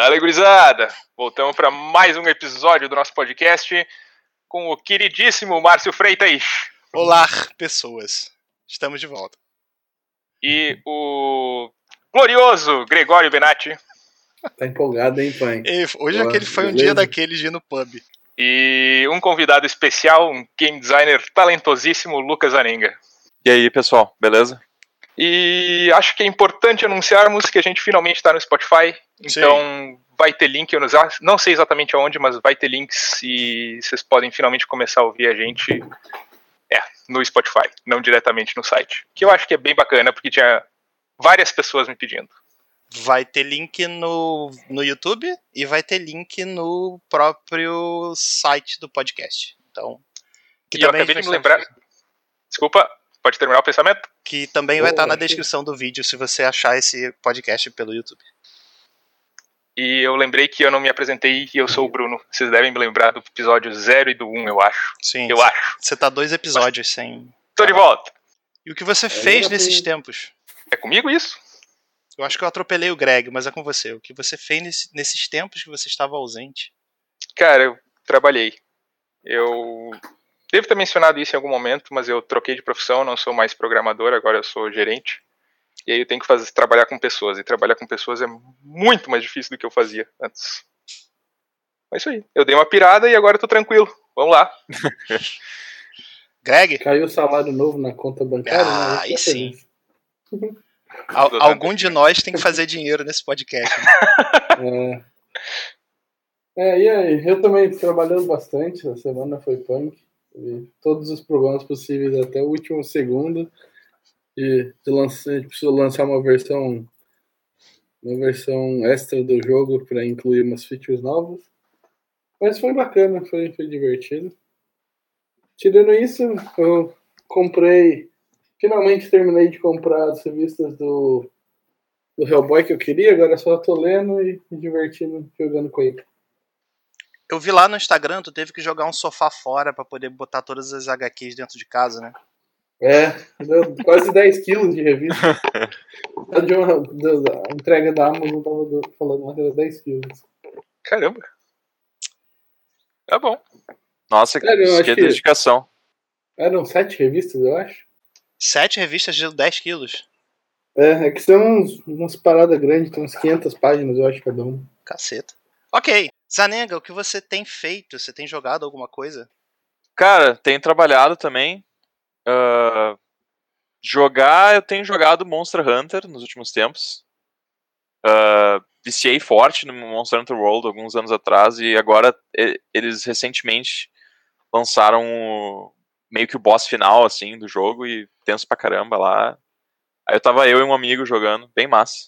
Fala, gurizada! Voltamos para mais um episódio do nosso podcast com o queridíssimo Márcio Freitas. Olá, pessoas. Estamos de volta. E o glorioso Gregório Benatti. Tá empolgado, hein, pai? E hoje aquele foi um dia daqueles de ir no pub. E um convidado especial, um game designer talentosíssimo, Lucas Aninga. E aí, pessoal, beleza? E acho que é importante anunciarmos que a gente finalmente está no Spotify. Então Sim. vai ter link, eu não sei exatamente aonde, mas vai ter links e vocês podem finalmente começar a ouvir a gente é, no Spotify, não diretamente no site. Que eu acho que é bem bacana, porque tinha várias pessoas me pedindo. Vai ter link no, no YouTube e vai ter link no próprio site do podcast. Então. Que e eu acabei de me lembrar. Desculpa, pode terminar o pensamento? Que também vai estar na descrição do vídeo se você achar esse podcast pelo YouTube. E eu lembrei que eu não me apresentei e eu sou o Bruno. Vocês devem me lembrar do episódio 0 e do 1, um, eu acho. Sim. Eu acho. Você tá dois episódios Mas... sem. Tô de volta. E o que você fez nesses tempos? É comigo isso? Eu acho que eu atropelei o Greg, mas é com você. O que você fez nesse, nesses tempos que você estava ausente? Cara, eu trabalhei. Eu devo ter mencionado isso em algum momento, mas eu troquei de profissão, não sou mais programador, agora eu sou gerente. E aí eu tenho que fazer, trabalhar com pessoas. E trabalhar com pessoas é muito mais difícil do que eu fazia antes. É isso aí. Eu dei uma pirada e agora eu tô tranquilo. Vamos lá. Greg? Caiu o salário novo na conta bancária? Né? Ah, né? aí sim. Al algum de nós tem que fazer dinheiro nesse podcast. Né? É. é, e aí? Eu também trabalhando bastante. A semana foi punk. Todos os problemas possíveis até o último segundo. E de lançar, a gente precisou lançar uma versão uma versão extra do jogo para incluir umas features novas. Mas foi bacana, foi, foi divertido. Tirando isso, eu comprei Finalmente terminei de comprar as revistas do, do Hellboy que eu queria, agora só tô lendo e me divertindo jogando com ele. Eu vi lá no Instagram, tu teve que jogar um sofá fora para poder botar todas as HQs dentro de casa, né? É, quase 10 quilos de revista. de uma, da, entrega da Amazon tava falando que era 10 quilos. Caramba. Tá bom. Nossa, Sério, que dedicação. Eram sete revistas, eu acho. Sete revistas de 10 quilos. É, é que são uns, umas paradas grandes, tem uns 500 páginas, eu acho, cada um. Caceta. Ok. Zanenga, o que você tem feito? Você tem jogado alguma coisa? Cara, tenho trabalhado também. Uh, jogar, eu tenho jogado Monster Hunter nos últimos tempos. Uh, viciei forte no Monster Hunter World alguns anos atrás e agora eles recentemente lançaram meio que o boss final, assim, do jogo e tenso pra caramba lá. Aí eu tava eu e um amigo jogando, bem massa.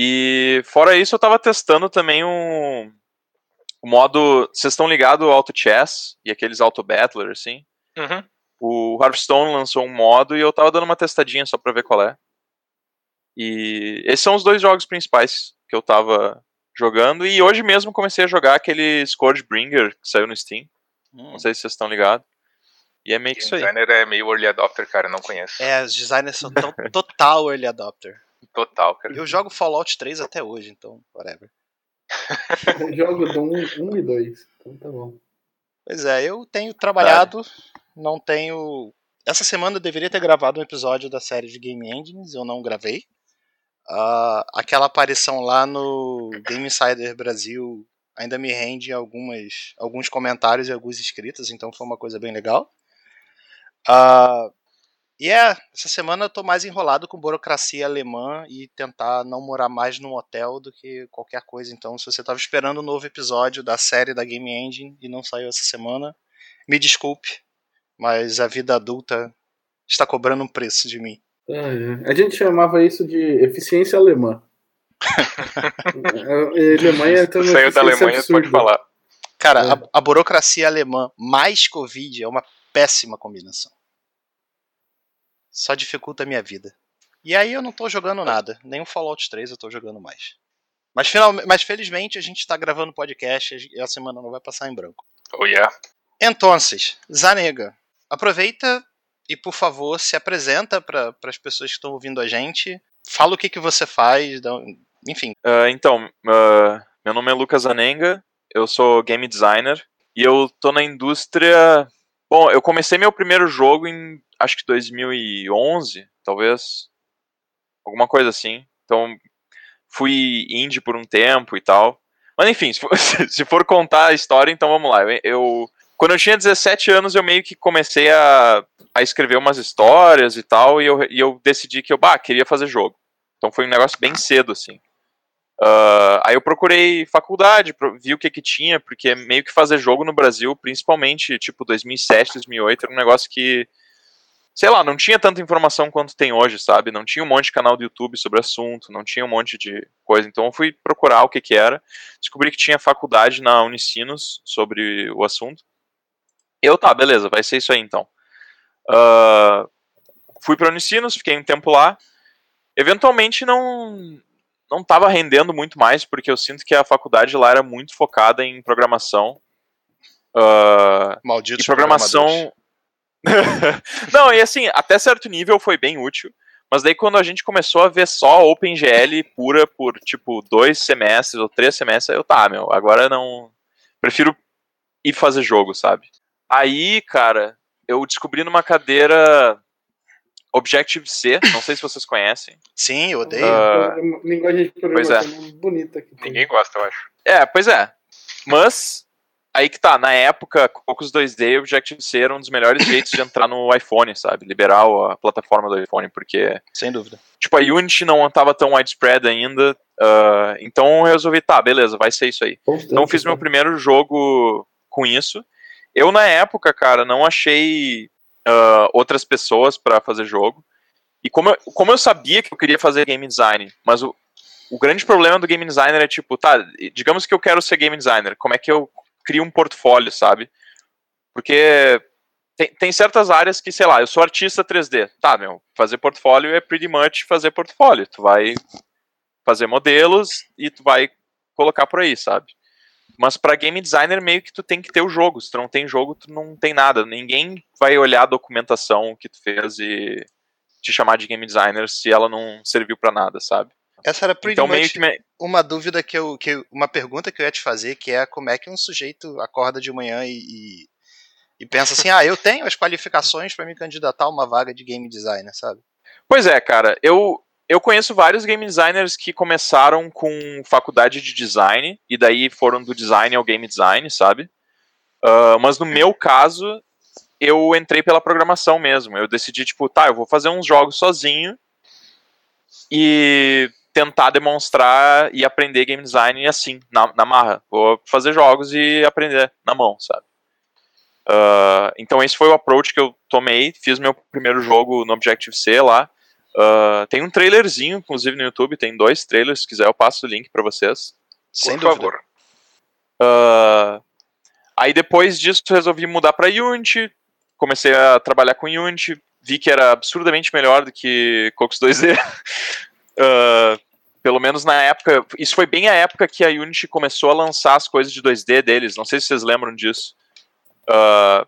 E fora isso, eu tava testando também um, o modo. Vocês estão ligados ao Auto Chess e aqueles Auto Battler, assim? Uhum. O Hearthstone lançou um modo e eu tava dando uma testadinha só pra ver qual é. E esses são os dois jogos principais que eu tava jogando. E hoje mesmo comecei a jogar aquele Scourgebringer que saiu no Steam. Hum. Não sei se vocês estão ligados. E é meio que isso aí. designer é meio early adopter, cara, não conheço. É, os designers são total early adopter. Total, cara. Eu jogo Fallout 3 até hoje, então, whatever. eu jogo do 1, 1 e 2, então tá bom. Pois é, eu tenho trabalhado, não tenho. Essa semana eu deveria ter gravado um episódio da série de Game Engines, eu não gravei. Uh, aquela aparição lá no Game Insider Brasil ainda me rende algumas, alguns comentários e alguns inscritos, então foi uma coisa bem legal. Uh, e é, essa semana eu tô mais enrolado com burocracia alemã e tentar não morar mais num hotel do que qualquer coisa. Então, se você tava esperando um novo episódio da série da Game Engine e não saiu essa semana, me desculpe, mas a vida adulta está cobrando um preço de mim. a gente chamava isso de eficiência alemã. a Alemanha tá Saiu da Alemanha, absurda. pode falar. Cara, é. a, a burocracia alemã mais Covid é uma péssima combinação. Só dificulta a minha vida. E aí eu não tô jogando nada. Nem o Fallout 3 eu tô jogando mais. Mas, final, mas felizmente a gente tá gravando podcast e a semana não vai passar em branco. Oh yeah. Então, Zanega, aproveita e por favor se apresenta para as pessoas que estão ouvindo a gente. Fala o que, que você faz, enfim. Uh, então, uh, meu nome é Lucas Anenga, eu sou game designer e eu tô na indústria. Bom, eu comecei meu primeiro jogo em acho que 2011, talvez. Alguma coisa assim. Então, fui indie por um tempo e tal. Mas enfim, se for, se for contar a história, então vamos lá. Eu, quando eu tinha 17 anos, eu meio que comecei a, a escrever umas histórias e tal, e eu, e eu decidi que eu bah, queria fazer jogo. Então foi um negócio bem cedo, assim. Uh, aí eu procurei faculdade, vi o que que tinha, porque meio que fazer jogo no Brasil, principalmente tipo 2007, 2008, era um negócio que, sei lá, não tinha tanta informação quanto tem hoje, sabe? Não tinha um monte de canal do YouTube sobre o assunto, não tinha um monte de coisa. Então eu fui procurar o que que era, descobri que tinha faculdade na Unicinos sobre o assunto. Eu, tá, beleza, vai ser isso aí então. Uh, fui pra Unicinos, fiquei um tempo lá. Eventualmente não não estava rendendo muito mais, porque eu sinto que a faculdade lá era muito focada em programação. Uh, Maldito. E programação. não, e assim, até certo nível foi bem útil. Mas daí quando a gente começou a ver só OpenGL pura por tipo dois semestres ou três semestres, eu tá, meu, agora não. Prefiro ir fazer jogo, sabe? Aí, cara, eu descobri numa cadeira Objective-C, não sei se vocês conhecem. Sim, eu odeio. Uh, linguagem de programação é. bonita. Que Ninguém gosta, eu acho. É, pois é. Mas, aí que tá, na época, poucos 2D e Objective-C era um dos melhores jeitos de entrar no iPhone, sabe? Liberar a plataforma do iPhone, porque... Sem dúvida. Tipo, a Unity não estava tão widespread ainda, uh, então eu resolvi, tá, beleza, vai ser isso aí. Constante, Então fiz meu né? primeiro jogo com isso. Eu, na época, cara, não achei uh, outras pessoas para fazer jogo. E como eu, como eu sabia que eu queria fazer game design, mas o, o grande problema do game designer é tipo, tá, digamos que eu quero ser game designer, como é que eu crio um portfólio, sabe? Porque tem, tem certas áreas que, sei lá, eu sou artista 3D. Tá, meu, fazer portfólio é pretty much fazer portfólio. Tu vai fazer modelos e tu vai colocar por aí, sabe? Mas para game designer meio que tu tem que ter o jogo. Se tu não tem jogo, tu não tem nada. Ninguém vai olhar a documentação que tu fez e te chamar de game designer se ela não serviu para nada, sabe? Essa era pretty Então much meio que me... uma dúvida que eu, que eu- Uma pergunta que eu ia te fazer, que é como é que um sujeito acorda de manhã e, e, e pensa assim, ah, eu tenho as qualificações para me candidatar a uma vaga de game designer, sabe? Pois é, cara. Eu, eu conheço vários game designers que começaram com faculdade de design e daí foram do design ao game design, sabe? Ah, mas no meu caso, eu entrei pela programação mesmo. Eu decidi, tipo, tá, eu vou fazer uns jogos sozinho e tentar demonstrar e aprender game design assim, na, na marra. Vou fazer jogos e aprender na mão, sabe? Ah, então esse foi o approach que eu tomei. Fiz meu primeiro jogo no Objective-C lá. Ah, tem um trailerzinho, inclusive, no YouTube. Tem dois trailers. Se quiser, eu passo o link pra vocês. Sem Por dúvida. favor. Ah, aí depois disso resolvi mudar para Unity, comecei a trabalhar com Unity, vi que era absurdamente melhor do que Cocos 2D. Ah, pelo menos na época, isso foi bem a época que a Unity começou a lançar as coisas de 2D deles, não sei se vocês lembram disso. Ah,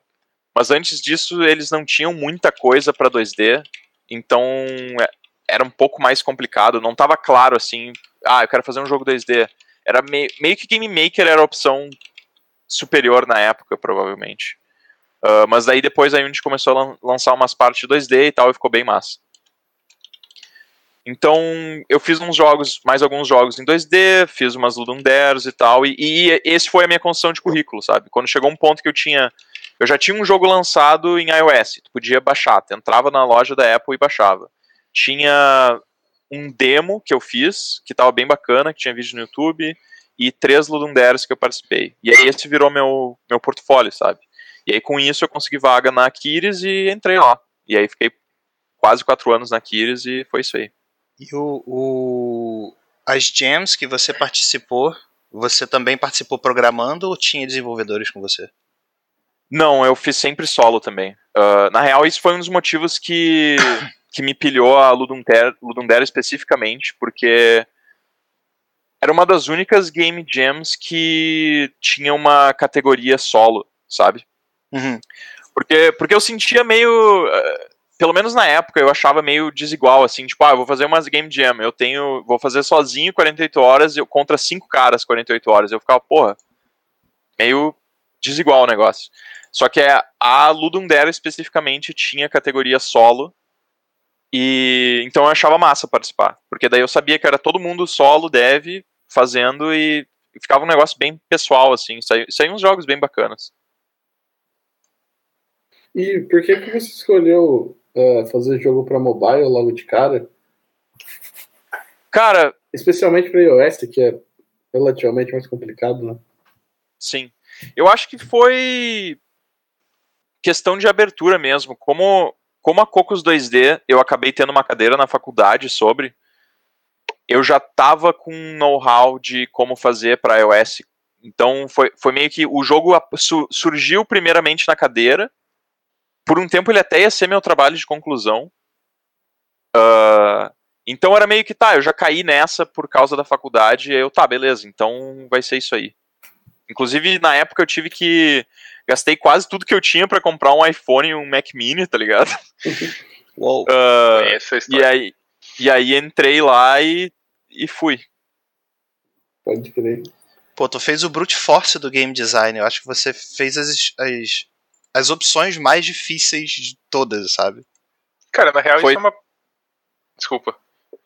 mas antes disso eles não tinham muita coisa para 2D, então é- era um pouco mais complicado, não estava claro assim, ah, eu quero fazer um jogo 2D. Era meio, que Game Maker era a opção superior na época, provavelmente. Ah, mas daí depois a Unity começou a lan- lançar umas partes 2D e tal, e ficou bem massa. Então, eu fiz uns jogos, mais alguns jogos em 2D, fiz umas Ludum Dares e tal, e, e esse foi a minha construção de currículo, sabe? Quando chegou um ponto que eu tinha. Eu já tinha um jogo lançado em iOS, tu podia baixar, tu entrava na loja da Apple e baixava. Tinha um demo que eu fiz, que tava bem bacana, que tinha vídeo no YouTube, e três Ludum Dares que eu participei. E aí esse virou meu, meu portfólio, sabe? E aí com isso eu consegui vaga na Aquiles e entrei lá. E aí fiquei quase quatro anos na Aquiles e foi isso aí. E o, o- as jams que você participou, você também participou programando ou tinha desenvolvedores com você? Não, eu fiz sempre solo também. Ah, na real, isso foi um dos motivos que, que me pilhou a Dare especificamente, porque era uma das únicas game jams que tinha uma categoria solo, sabe? Uhum. Porque, porque eu sentia meio. eh, pelo menos na época, eu achava meio desigual, assim, tipo, ah, eu vou fazer umas game jam, eu tenho, vou fazer sozinho 48 horas eu, contra cinco caras 48 horas. Eu ficava, porra, meio desigual o negócio. Só que a Ludum Dare especificamente tinha categoria solo, e então eu achava massa participar, porque daí eu sabia que era todo mundo solo, dev, fazendo e ficava um negócio bem pessoal, assim, saíam uns jogos bem bacanas. E por que, que você escolheu uh, fazer jogo para mobile logo de cara? Cara. Especialmente para iOS, que é relativamente mais complicado, né? Sim. Eu acho que foi questão de abertura mesmo. Como, como a Cocos 2D, eu acabei tendo uma cadeira na faculdade sobre. Eu já tava com know-how de como fazer para iOS. Então foi, foi meio que o jogo surgiu primeiramente na cadeira por um tempo ele até ia ser meu trabalho de conclusão. Uh, então era meio que, tá, eu já caí nessa por causa da faculdade, eu, tá, beleza, então vai ser isso aí. Inclusive, na época eu tive que. Gastei quase tudo que eu tinha para comprar um iPhone e um Mac Mini, tá ligado? Uou. Uh, e, aí, e aí entrei lá e, e fui. Pode crer. Pô, tu fez o brute force do game design. Eu acho que você fez as, as as opções mais difíceis de todas, sabe? Cara, na real Foi... isso é uma. Desculpa.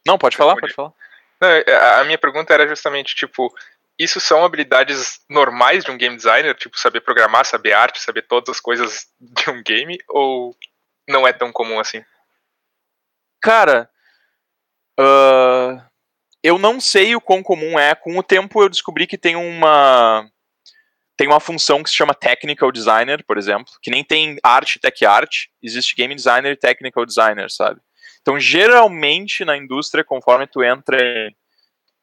Não, pode falar, pode falar. Não, é, a minha pergunta era justamente, tipo, isso são habilidades normais de um game designer? Tipo, saber programar, saber arte, saber todas as coisas de um game? Ou não é tão comum assim? Cara, uh, eu não sei o quão comum é. Com o tempo eu descobri que tem uma tem uma função que se chama Technical Designer, por exemplo, que nem tem arte, tech art, existe Game Designer e Technical Designer, sabe? Então, geralmente, na indústria, conforme tu entra em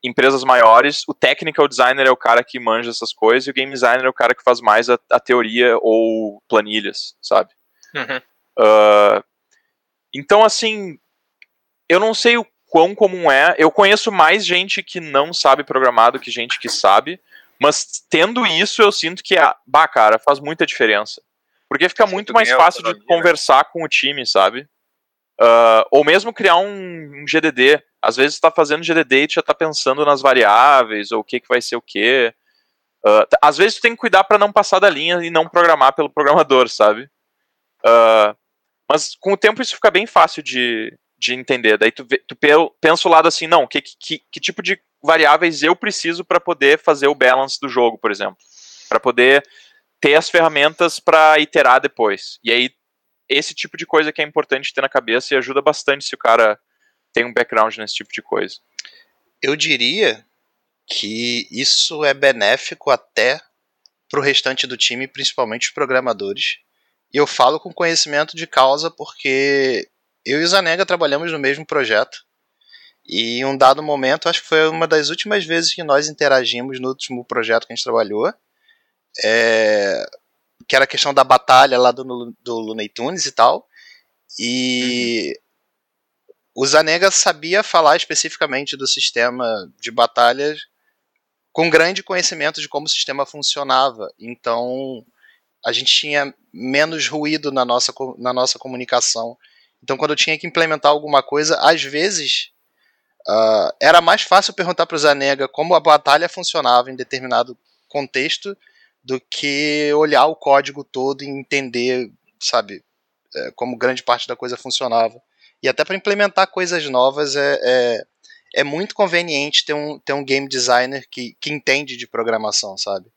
empresas maiores, o Technical Designer é o cara que manja essas coisas e o Game Designer é o cara que faz mais a, a teoria ou planilhas, sabe? Uhum. Uh, então, assim, eu não sei o quão comum é. Eu conheço mais gente que não sabe programar do que gente que sabe. Mas tendo isso, eu sinto que, ah, bah, cara, faz muita diferença. Porque fica Sim, muito mais fácil de né? conversar com o time, sabe? Uh, ou mesmo criar um, um, GDD. Às vezes está fazendo GDD e já está pensando nas variáveis, ou o que, que vai ser o quê. Uh, às vezes tu tem que cuidar para não passar da linha e não programar pelo programador, sabe? Uh, mas com o tempo isso fica bem fácil de, de entender. Daí tu, tu pensa o lado assim, não, que, que, que tipo de variáveis eu preciso para poder fazer o balance do jogo, por exemplo. Para poder ter as ferramentas para iterar depois. E aí, esse tipo de coisa que é importante ter na cabeça e ajuda bastante se o cara tem um background nesse tipo de coisa. Eu diria que isso é benéfico até para o restante do time, principalmente os programadores. E eu falo com conhecimento de causa porque eu e o Zanega trabalhamos no mesmo projeto. E em um dado momento, acho que foi uma das últimas vezes que nós interagimos no último projeto que a gente trabalhou. É, que era a questão da batalha lá do, do Looney Tunes e tal. E uhum. o Zanega sabia falar especificamente do sistema de batalhas com grande conhecimento de como o sistema funcionava. Então a gente tinha menos ruído na nossa, na nossa comunicação então, quando eu tinha que implementar alguma coisa, às vezes uh, era mais fácil perguntar para o Zanega como a batalha funcionava em determinado contexto do que olhar o código todo e entender, sabe, é, como grande parte da coisa funcionava. E até para implementar coisas novas é, é, é, muito conveniente ter um, ter um game designer que, que entende de programação, sabe?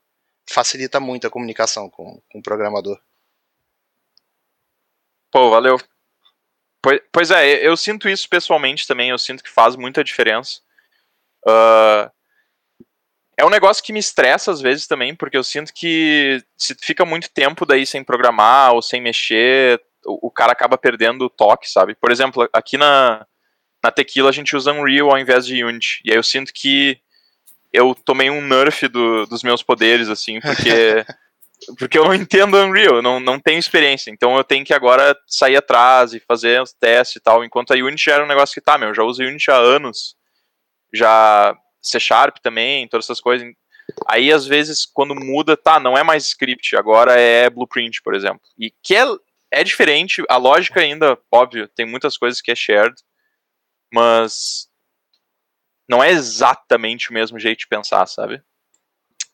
Facilita muito a comunicação com, com o programador. Pô, valeu. Pois, pois é, eu sinto isso pessoalmente também, eu sinto que faz muita diferença. Uh, é um negócio que me estressa às vezes também, porque eu sinto que se fica muito tempo daí sem programar ou sem mexer, o, o cara acaba perdendo o toque, sabe? Por exemplo, aqui na, na Tequila a gente usa Unreal ao invés de Unity, e aí eu sinto que eu tomei um nerf do, dos meus poderes, assim, porque porque eu não entendo Unreal, não, não tenho experiência. Então eu tenho que agora sair atrás e fazer os testes e tal. Enquanto a Unity era um negócio que tá, meu, eu já uso Unity há anos. Já C Sharp também, todas essas coisas. Aí às vezes quando muda, tá, não é mais script, agora é blueprint, por exemplo. E que é, é diferente, a lógica ainda, óbvio, tem muitas coisas que é shared, mas não é exatamente o mesmo jeito de pensar, sabe?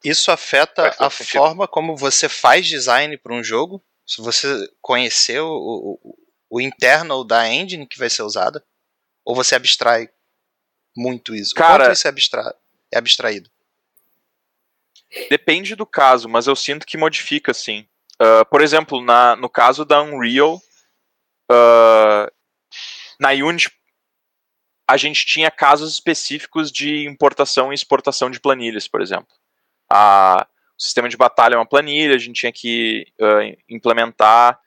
Isso afeta a sentido. forma como você faz design para um jogo? Se você conhecer o, o, o internal da engine que vai ser usada? Ou você abstrai muito isso? Cara, Quanto isso é, abstra é abstraído? Depende do caso, mas eu sinto que modifica sim. Uh, por exemplo, na, no caso da Unreal, uh, na Unity a gente tinha casos específicos de importação e exportação de planilhas, por exemplo. A, o sistema de batalha é uma planilha, a gente tinha que uh, implementar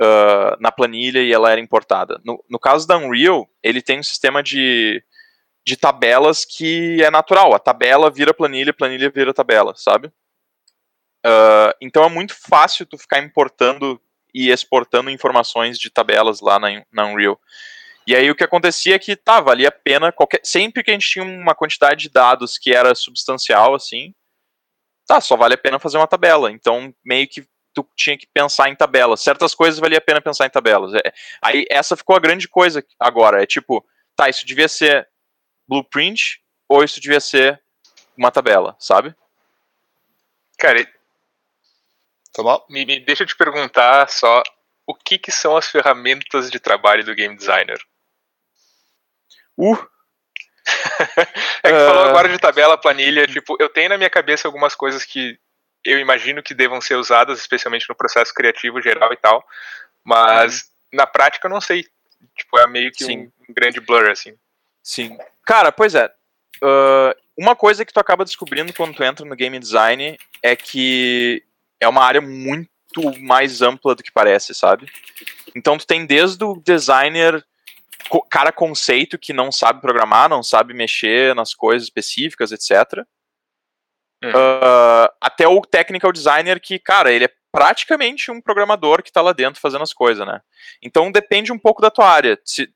uh, na planilha e ela era importada. No, no, caso da Unreal, ele tem um sistema de, de tabelas que é natural. A tabela vira planilha, planilha vira tabela, sabe? Uh, então é muito fácil tu ficar importando e exportando informações de tabelas lá na, na Unreal. E aí o que acontecia é que, tá, valia a pena, qualquer, sempre que a gente tinha uma quantidade de dados que era substancial, assim, tá, só vale a pena fazer uma tabela. Então, meio que tu tinha que pensar em tabelas. Certas coisas valia a pena pensar em tabelas. É, aí essa ficou a grande coisa agora, é tipo, tá, isso devia ser blueprint ou isso devia ser uma tabela, sabe? Cara, me, me deixa eu te perguntar só o que, que são as ferramentas de trabalho do game designer? Uh! É que falou agora de tabela, planilha, tipo, eu tenho na minha cabeça algumas coisas que eu imagino que devam ser usadas, especialmente no processo criativo geral e tal, mas uhum. na prática eu não sei. Tipo, é meio que um, um, grande blur, assim. Sim. Cara, pois é. Uh, uma coisa que tu acaba descobrindo quando tu entra no game design é que é uma área muito mais ampla do que parece, sabe? Então tu tem desde o designer cara conceito que não sabe programar, não sabe mexer nas coisas específicas, etc. Hum. Uh, até o technical designer que, cara, ele é praticamente um programador que está lá dentro fazendo as coisas, né? Então depende um pouco da tua área. Se,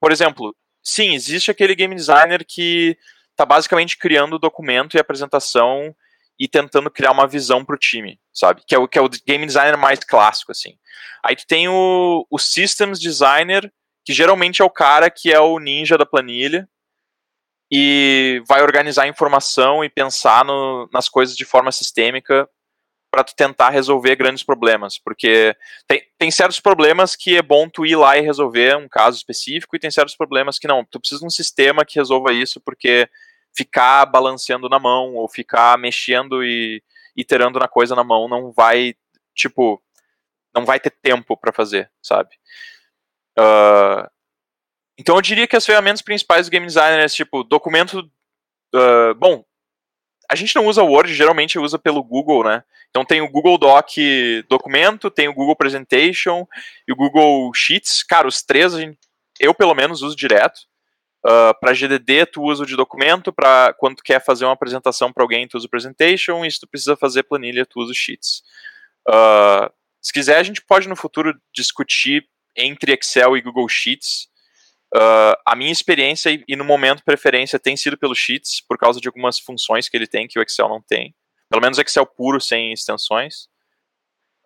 por exemplo, sim, existe aquele game designer que está basicamente criando o documento e apresentação e tentando criar uma visão para o time, sabe? Que é o, que é o game designer mais clássico, assim. Aí tu tem o, o systems designer, que geralmente é o cara que é o ninja da planilha e vai organizar a informação e pensar no, nas coisas de forma sistêmica para tu tentar resolver grandes problemas, porque tem, tem certos problemas que é bom tu ir lá e resolver um caso específico e tem certos problemas que não, tu precisa de um sistema que resolva isso porque ficar balanceando na mão ou ficar mexendo e iterando na coisa na mão não vai, tipo, não vai ter tempo para fazer, sabe? Uh, então eu diria que as ferramentas principais do game designer é tipo documento. Uh, bom, a gente não usa o Word, geralmente usa pelo Google, né? Então tem o Google Doc documento, tem o Google Presentation e o Google Sheets. Cara, os três gente, eu pelo menos uso direto. Uh, para GDD tu usa o de documento, para quando tu quer fazer uma apresentação para alguém tu usa o Presentation e se tu precisa fazer planilha tu usa o Sheets. Uh, se quiser a gente pode no futuro discutir entre Excel e Google Sheets. Uh, a minha experiência e, e, no momento preferência tem sido pelo Sheets, por causa de algumas funções que ele tem que o Excel não tem. Pelo menos Excel puro, sem extensões.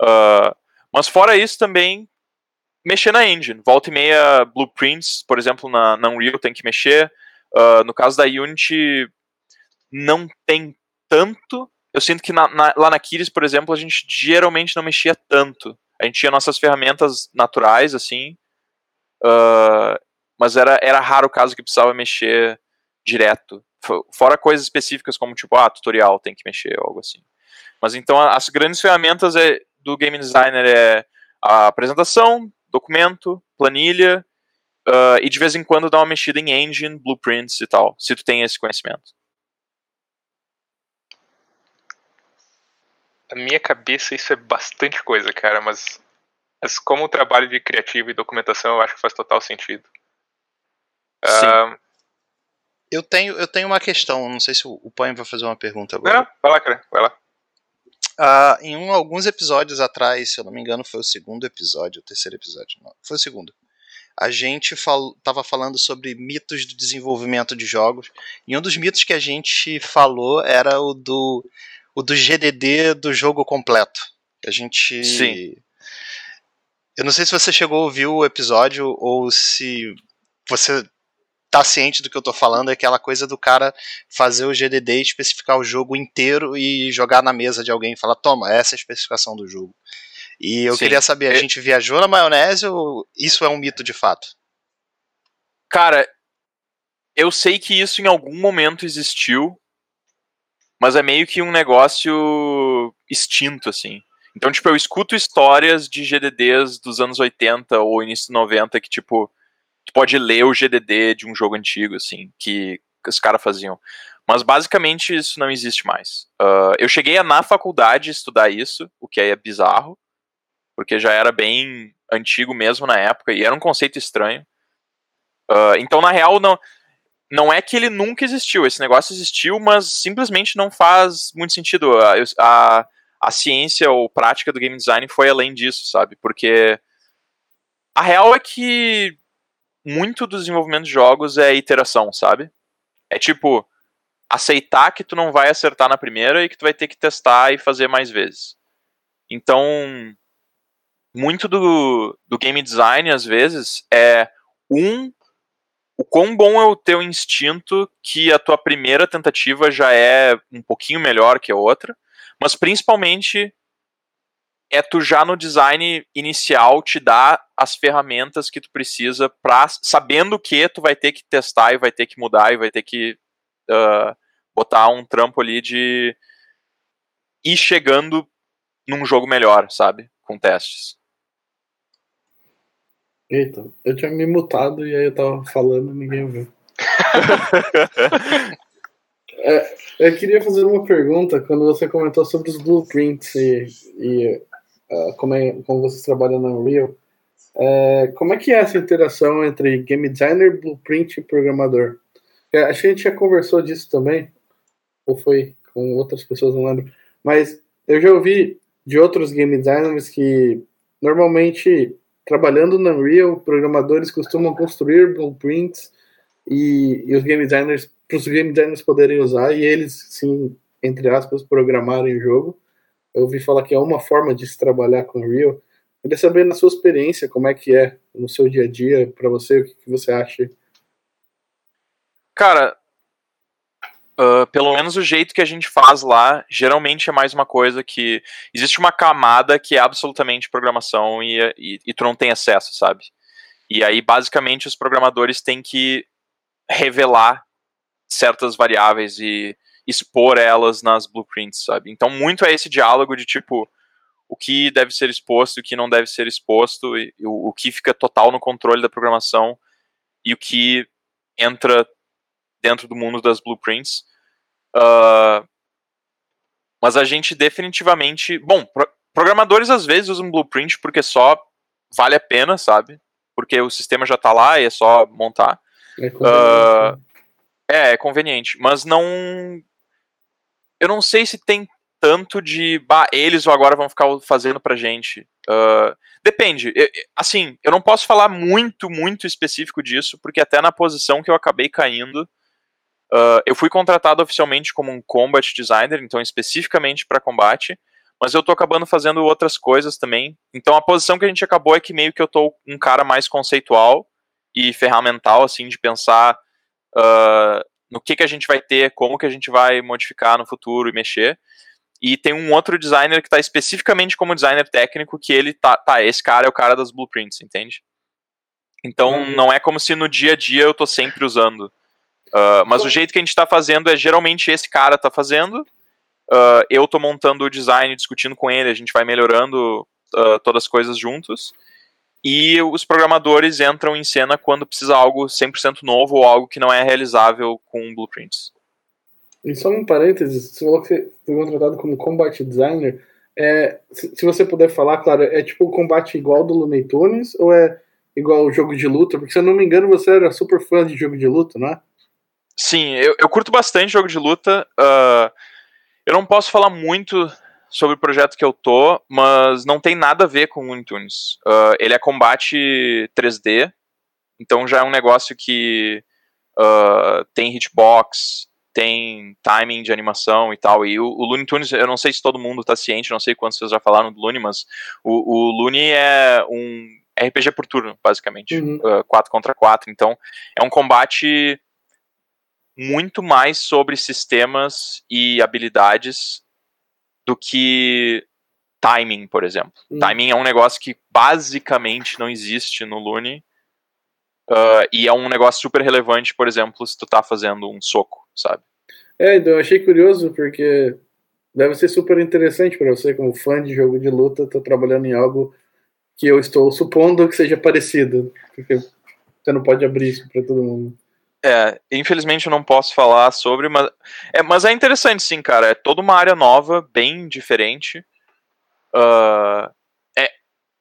Uh, mas fora isso também, mexer na engine. Volta e meia blueprints, por exemplo, na, na Unreal tem que mexer. Uh, no caso da Unity, não tem tanto. Eu sinto que na, na, lá na Kiris, por exemplo, a gente geralmente não mexia tanto. A gente tinha nossas ferramentas naturais, assim, uh, mas era, era raro o caso que precisava mexer direto. Fora coisas específicas como, tipo, ah, tutorial tem que mexer, ou algo assim. Mas então as grandes ferramentas é, do game designer é a apresentação, documento, planilha, uh, e de vez em quando dar uma mexida em engine, blueprints e tal, se tu tem esse conhecimento. Na minha cabeça isso é bastante coisa, cara, mas, mas como o trabalho de criativo e documentação eu acho que faz total sentido. Sim. Uh, eu tenho, eu tenho uma questão, não sei se o Pan vai fazer uma pergunta agora. Não, vai lá, cara, vai lá. Uh, em um, alguns episódios atrás, se eu não me engano, foi o segundo episódio, o terceiro episódio, não, foi o segundo. A gente fal falando sobre mitos do desenvolvimento de jogos. E um dos mitos que a gente falou era o do o do GDD do jogo completo. A gente. Sim. Eu não sei se você chegou a ouvir o episódio ou se você tá ciente do que eu tô falando, é aquela coisa do cara fazer o GDD, especificar o jogo inteiro e jogar na mesa de alguém e falar, toma, essa é a especificação do jogo. E eu Sim. queria saber, a é... gente viajou na maionese ou isso é um mito de fato? Cara, eu sei que isso em algum momento existiu, mas é meio que um negócio extinto, assim. Então, tipo, eu escuto histórias de GDDs dos anos 80 ou início 90 que, tipo, tu pode ler o GDD de um jogo antigo, assim, que os caras faziam. Mas basicamente isso não existe mais. Uh, eu cheguei a, na faculdade estudar isso, o que aí é bizarro, porque já era bem antigo mesmo na época e era um conceito estranho. Uh, então, na real, não, não é que ele nunca existiu. Esse negócio existiu, mas simplesmente não faz muito sentido. A, a, a ciência ou prática do game design foi além disso, sabe? Porque a real é que muito do desenvolvimento de jogos é iteração, sabe? É tipo, aceitar que tu não vai acertar na primeira e que tu vai ter que testar e fazer mais vezes. Então, muito do, do game design, às vezes, é um, o quão bom é o teu instinto que a tua primeira tentativa já é um pouquinho melhor que a outra, mas principalmente é tu já no design inicial te dar as ferramentas que tu precisa para sabendo que tu vai ter que testar e vai ter que mudar e vai ter que uh, botar um trampo ali de ir chegando num jogo melhor, sabe? Com testes. Eita, eu tinha me mutado e aí eu tava falando e ninguém ouviu. é, eu queria fazer uma pergunta quando você comentou sobre os blueprints e, e uh, como, é, como vocês trabalham na Unreal. É, como é que é essa interação entre game designer, blueprint e programador? É, acho que a gente já conversou disso também, ou foi com outras pessoas, não lembro. Mas eu já ouvi de outros game designers que normalmente trabalhando na Unreal, programadores costumam construir blueprints e, e os game designers, para os game designers poderem usar e eles, sim, entre aspas, programarem o jogo. Eu ouvi falar que é uma forma de se trabalhar com Unreal. Queria saber na sua experiência como é que é no seu dia a dia para você, o que, que, você acha? Cara, uh, pelo menos o jeito que a gente faz lá, geralmente é mais uma coisa que existe uma camada que é absolutamente programação e, e, e tu não tem acesso, sabe? E aí basicamente os programadores têm que revelar certas variáveis e expor elas nas blueprints, sabe? Então muito é esse diálogo de tipo o que deve ser exposto o que não deve ser exposto, e, o, o que fica total no controle da programação e o que entra dentro do mundo das blueprints. Uh, mas a gente definitivamente. Bom, pro, programadores às vezes usam blueprint porque só vale a pena, sabe? Porque o sistema já está lá e é só montar. É conveniente. Uh, é, é conveniente. Mas não. Eu não sei se tem tanto de bah, eles ou agora vão ficar fazendo pra gente. Uh, depende. Eu, assim, eu não posso falar muito, muito específico disso, porque até na posição que eu acabei caindo, uh, eu fui contratado oficialmente como um combat designer, então especificamente para combate, mas eu tô acabando fazendo outras coisas também. Então a posição que a gente acabou é que meio que eu tô um cara mais conceitual e ferramental, assim, de pensar uh, no que, que a gente vai ter, como que a gente vai modificar no futuro e mexer. E tem um outro designer que tá especificamente como designer técnico, que ele tá, tá, esse cara é o cara das blueprints, entende? Então uhum. não é como se no dia a dia eu tô sempre usando. Uh, mas o jeito que a gente tá fazendo é geralmente esse cara tá fazendo, uh, eu tô montando o design, discutindo com ele, a gente vai melhorando uh, todas as coisas juntos. E os programadores entram em cena quando precisa algo 100% novo ou algo que não é realizável com blueprints. E só um parênteses, você falou que você foi contratado como combat designer. É, se, se, você puder falar, claro, é tipo o combate igual do Looney Tunes ou é igual o jogo de luta? Porque se eu não me engano, você era super fã de jogo de luta, não é? Sim, eu, eu curto bastante jogo de luta. Uh, eu não posso falar muito sobre o projeto que eu tô, mas não tem nada a ver com o Looney Tunes. Uh, ele é combate 3D, então já é um negócio que uh, tem hitbox, tem timing de animação e tal. E o, o Looney Tunes, eu não sei se todo mundo tá ciente, não sei quantos vocês já falaram do Looney, mas o, o Looney é um RPG por turno, basicamente. Uhum. Uh, 4 contra 4. Então, é um combate muito mais sobre sistemas e habilidades do que timing, por exemplo. Hum. Timing é um negócio que basicamente não existe no Looney. uh, e é um negócio super relevante, por exemplo, se tu tá fazendo um soco, sabe? É, então eu achei curioso porque deve ser super interessante para você, como fã de jogo de luta, tá trabalhando em algo que eu estou supondo que seja parecido. Porque você não pode abrir isso para todo mundo. É, infelizmente eu não posso falar sobre, mas é, mas é interessante sim, cara. É toda uma área nova, bem diferente. Ah, é,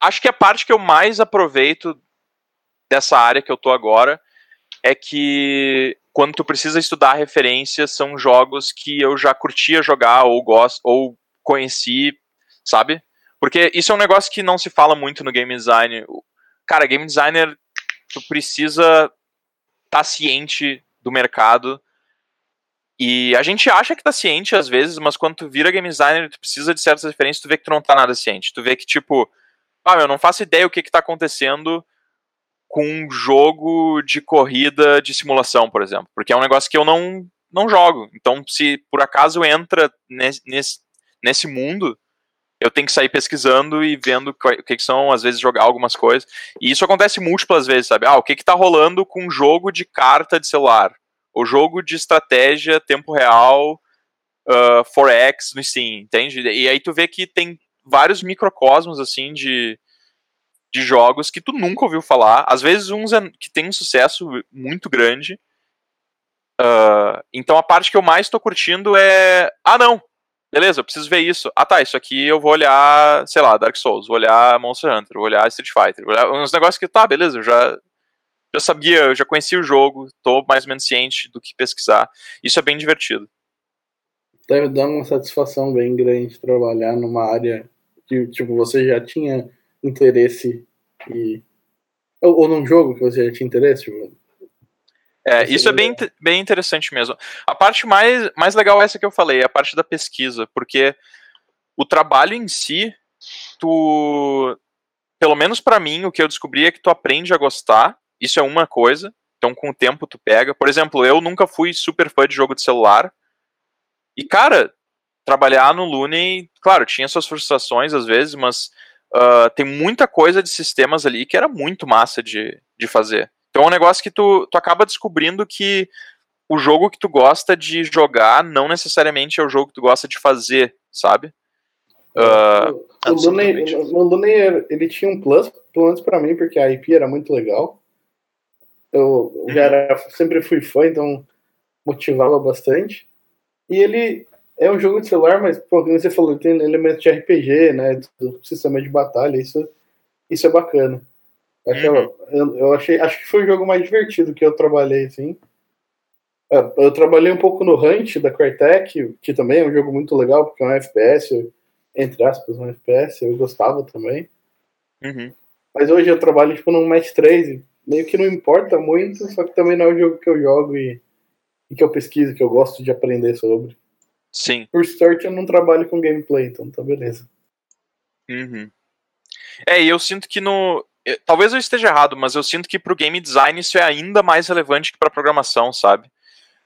acho que a parte que eu mais aproveito dessa área que eu tô agora é que quando tu precisa estudar referências são jogos que eu já curtia jogar ou gosto ou conheci, sabe? Porque isso é um negócio que não se fala muito no game design. Cara, game designer tu precisa tá ciente do mercado. E a gente acha que tá ciente às vezes, mas quando tu vira game designer, tu precisa de certas referências, tu vê que tu não tá nada ciente. Tu vê que, tipo, ah, eu não faço ideia o que que tá acontecendo com um jogo de corrida de simulação, por exemplo. Porque é um negócio que eu não, não jogo. Então, se por acaso entra nesse, nesse, nesse mundo, eu tenho que sair pesquisando e vendo o que, que são, às vezes, jogar algumas coisas. E isso acontece múltiplas vezes, sabe? Ah, o que que tá rolando com um jogo de carta de celular? O jogo de estratégia, tempo real, uh, Forex no Steam, entende? E aí tu vê que tem vários microcosmos, assim, de, de jogos que tu nunca ouviu falar. Às vezes uns é- que tem um sucesso muito grande. Ah, então a parte que eu mais tô curtindo é... Ah, não! Beleza, eu preciso ver isso. Ah, tá, isso aqui eu vou olhar, sei lá, Dark Souls, vou olhar Monster Hunter, vou olhar Street Fighter, vou olhar uns negócios que, tá, beleza, eu já, já sabia, eu já conhecia o jogo, tô mais ou menos ciente do que pesquisar. Isso é bem divertido. Deve dar uma satisfação bem grande trabalhar numa área que tipo, você já tinha interesse e. Ou, ou num jogo que você já tinha interesse, tipo, É, Isso é bem, bem interessante mesmo. A parte mais, mais legal é essa que eu falei, a parte da pesquisa, porque o trabalho em si, tu. Pelo menos pra mim, o que eu descobri é que tu aprende a gostar, isso é uma coisa, então com o tempo tu pega. Por exemplo, eu nunca fui super fã de jogo de celular, e cara, trabalhar no Looney, claro, tinha suas frustrações às vezes, mas ah, tem muita coisa de sistemas ali que era muito massa de, de fazer. Então é um negócio que tu, tu acaba descobrindo que o jogo que tu gosta de jogar não necessariamente é o jogo que tu gosta de fazer, sabe? Ah, o Looney, absolutamente. o Looney, ele tinha um plus, pelo menos pra mim, porque a IP era muito legal. Eu já era, sempre fui fã, então motivava bastante. E ele é um jogo de celular, mas, pô, como você falou, tem elementos de RPG, né? Do sistema de batalha, isso, isso é bacana. Eu, achei- eu, eu achei, acho que foi o jogo mais divertido que eu trabalhei, assim. É, Eu trabalhei um pouco no Hunt da Crytek, que também é um jogo muito legal, porque é um FPS, entre aspas, um FPS, eu gostava também. uhum. Mas hoje eu trabalho tipo num Match 3, e meio que não importa muito, só que também não é o jogo que eu jogo e, e que eu pesquiso, que eu gosto de aprender sobre. Sim. Por sorte eu não trabalho com gameplay, então tá beleza. Uhum. É, e eu sinto que no. Talvez eu esteja errado, mas eu sinto que pro game design isso é ainda mais relevante que pra programação, sabe?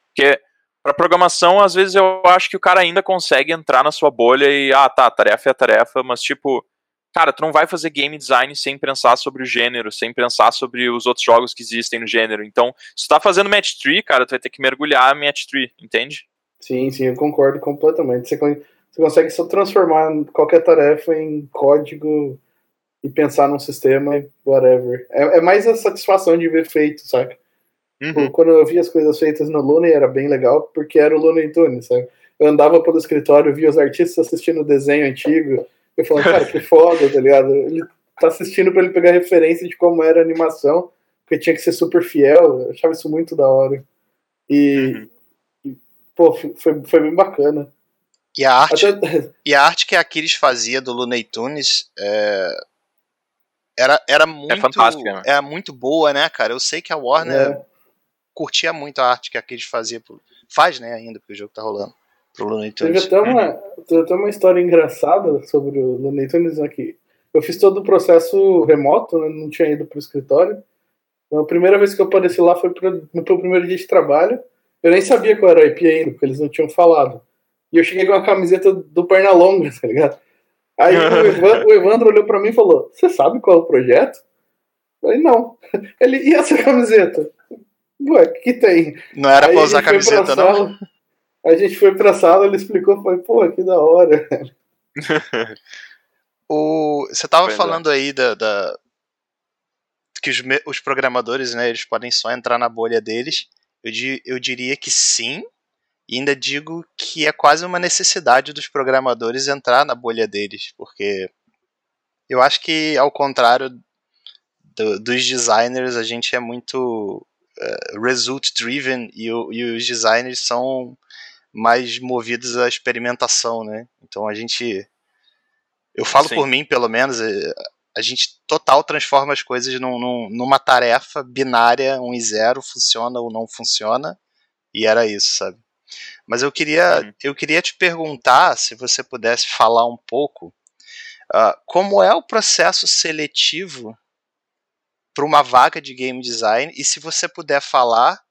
Porque pra programação, às vezes eu acho que o cara ainda consegue entrar na sua bolha e, ah, tá, tarefa é tarefa, mas tipo, cara, tu não vai fazer game design sem pensar sobre o gênero, sem pensar sobre os outros jogos que existem no gênero. Então, se tu tá fazendo match tree, cara, tu vai ter que mergulhar match tree, entende? Sim, sim, eu concordo completamente. Você, você consegue só transformar qualquer tarefa em código e pensar num sistema e whatever. É, é mais a satisfação de ver feito, saca? Uhum. Tipo, Quando eu via as coisas feitas no Looney era bem legal, porque era o Looney Tunes, sabe? Eu andava pelo escritório, via os artistas assistindo o desenho antigo, eu falava, cara, que foda, tá ligado? Ele tá assistindo pra ele pegar referência de como era a animação, porque tinha que ser super fiel, eu achava isso muito da hora. E, Uhum. pô, foi, foi bem bacana. E a arte, Até, e a arte que a Aquiles fazia do Looney Tunes é, era, era muito, fantástica, né? era muito boa, né, cara? Eu sei que a Warner é, curtia muito a arte que a Cade fazia. Pro, faz, né, ainda, porque o jogo tá rolando. Pro Looney Teve Tunes. até uma, teve até uma história engraçada sobre o Looney Tunes aqui. Eu fiz todo o processo remoto, né, não tinha ido pro escritório. Então, a primeira vez que eu apareci lá foi pro, no meu primeiro dia de trabalho. Eu nem sabia qual era a IP ainda, porque eles não tinham falado. E eu cheguei com a camiseta do Pernalonga, tá ligado? Aí o, Evan, o Evandro olhou pra mim e falou: Você sabe qual é o projeto? Eu falei, não. Ele, e essa camiseta? Ué, o que tem? Não era Aí pra usar foi pra camiseta, não? sala, A gente foi pra sala, ele explicou, foi, pô, que da hora. O, você tava é. falando aí da, da- que os, os programadores, né, eles podem só entrar na bolha deles. Eu, di- eu diria que sim, e ainda digo que é quase uma necessidade dos programadores entrar na bolha deles, porque eu acho que ao contrário do- dos designers, a gente é muito eh, result driven e, o- e os designers são mais movidos à experimentação, né? Então a gente eu falo Sim. por mim, pelo menos, eh, a gente total transforma as coisas num- num- numa tarefa binária, um e zero, funciona ou não funciona, e era isso, sabe? Mas eu queria, Uhum. eu queria te perguntar, se você pudesse falar um pouco, ah, como é o processo seletivo para uma vaga de game design, e se você puder falar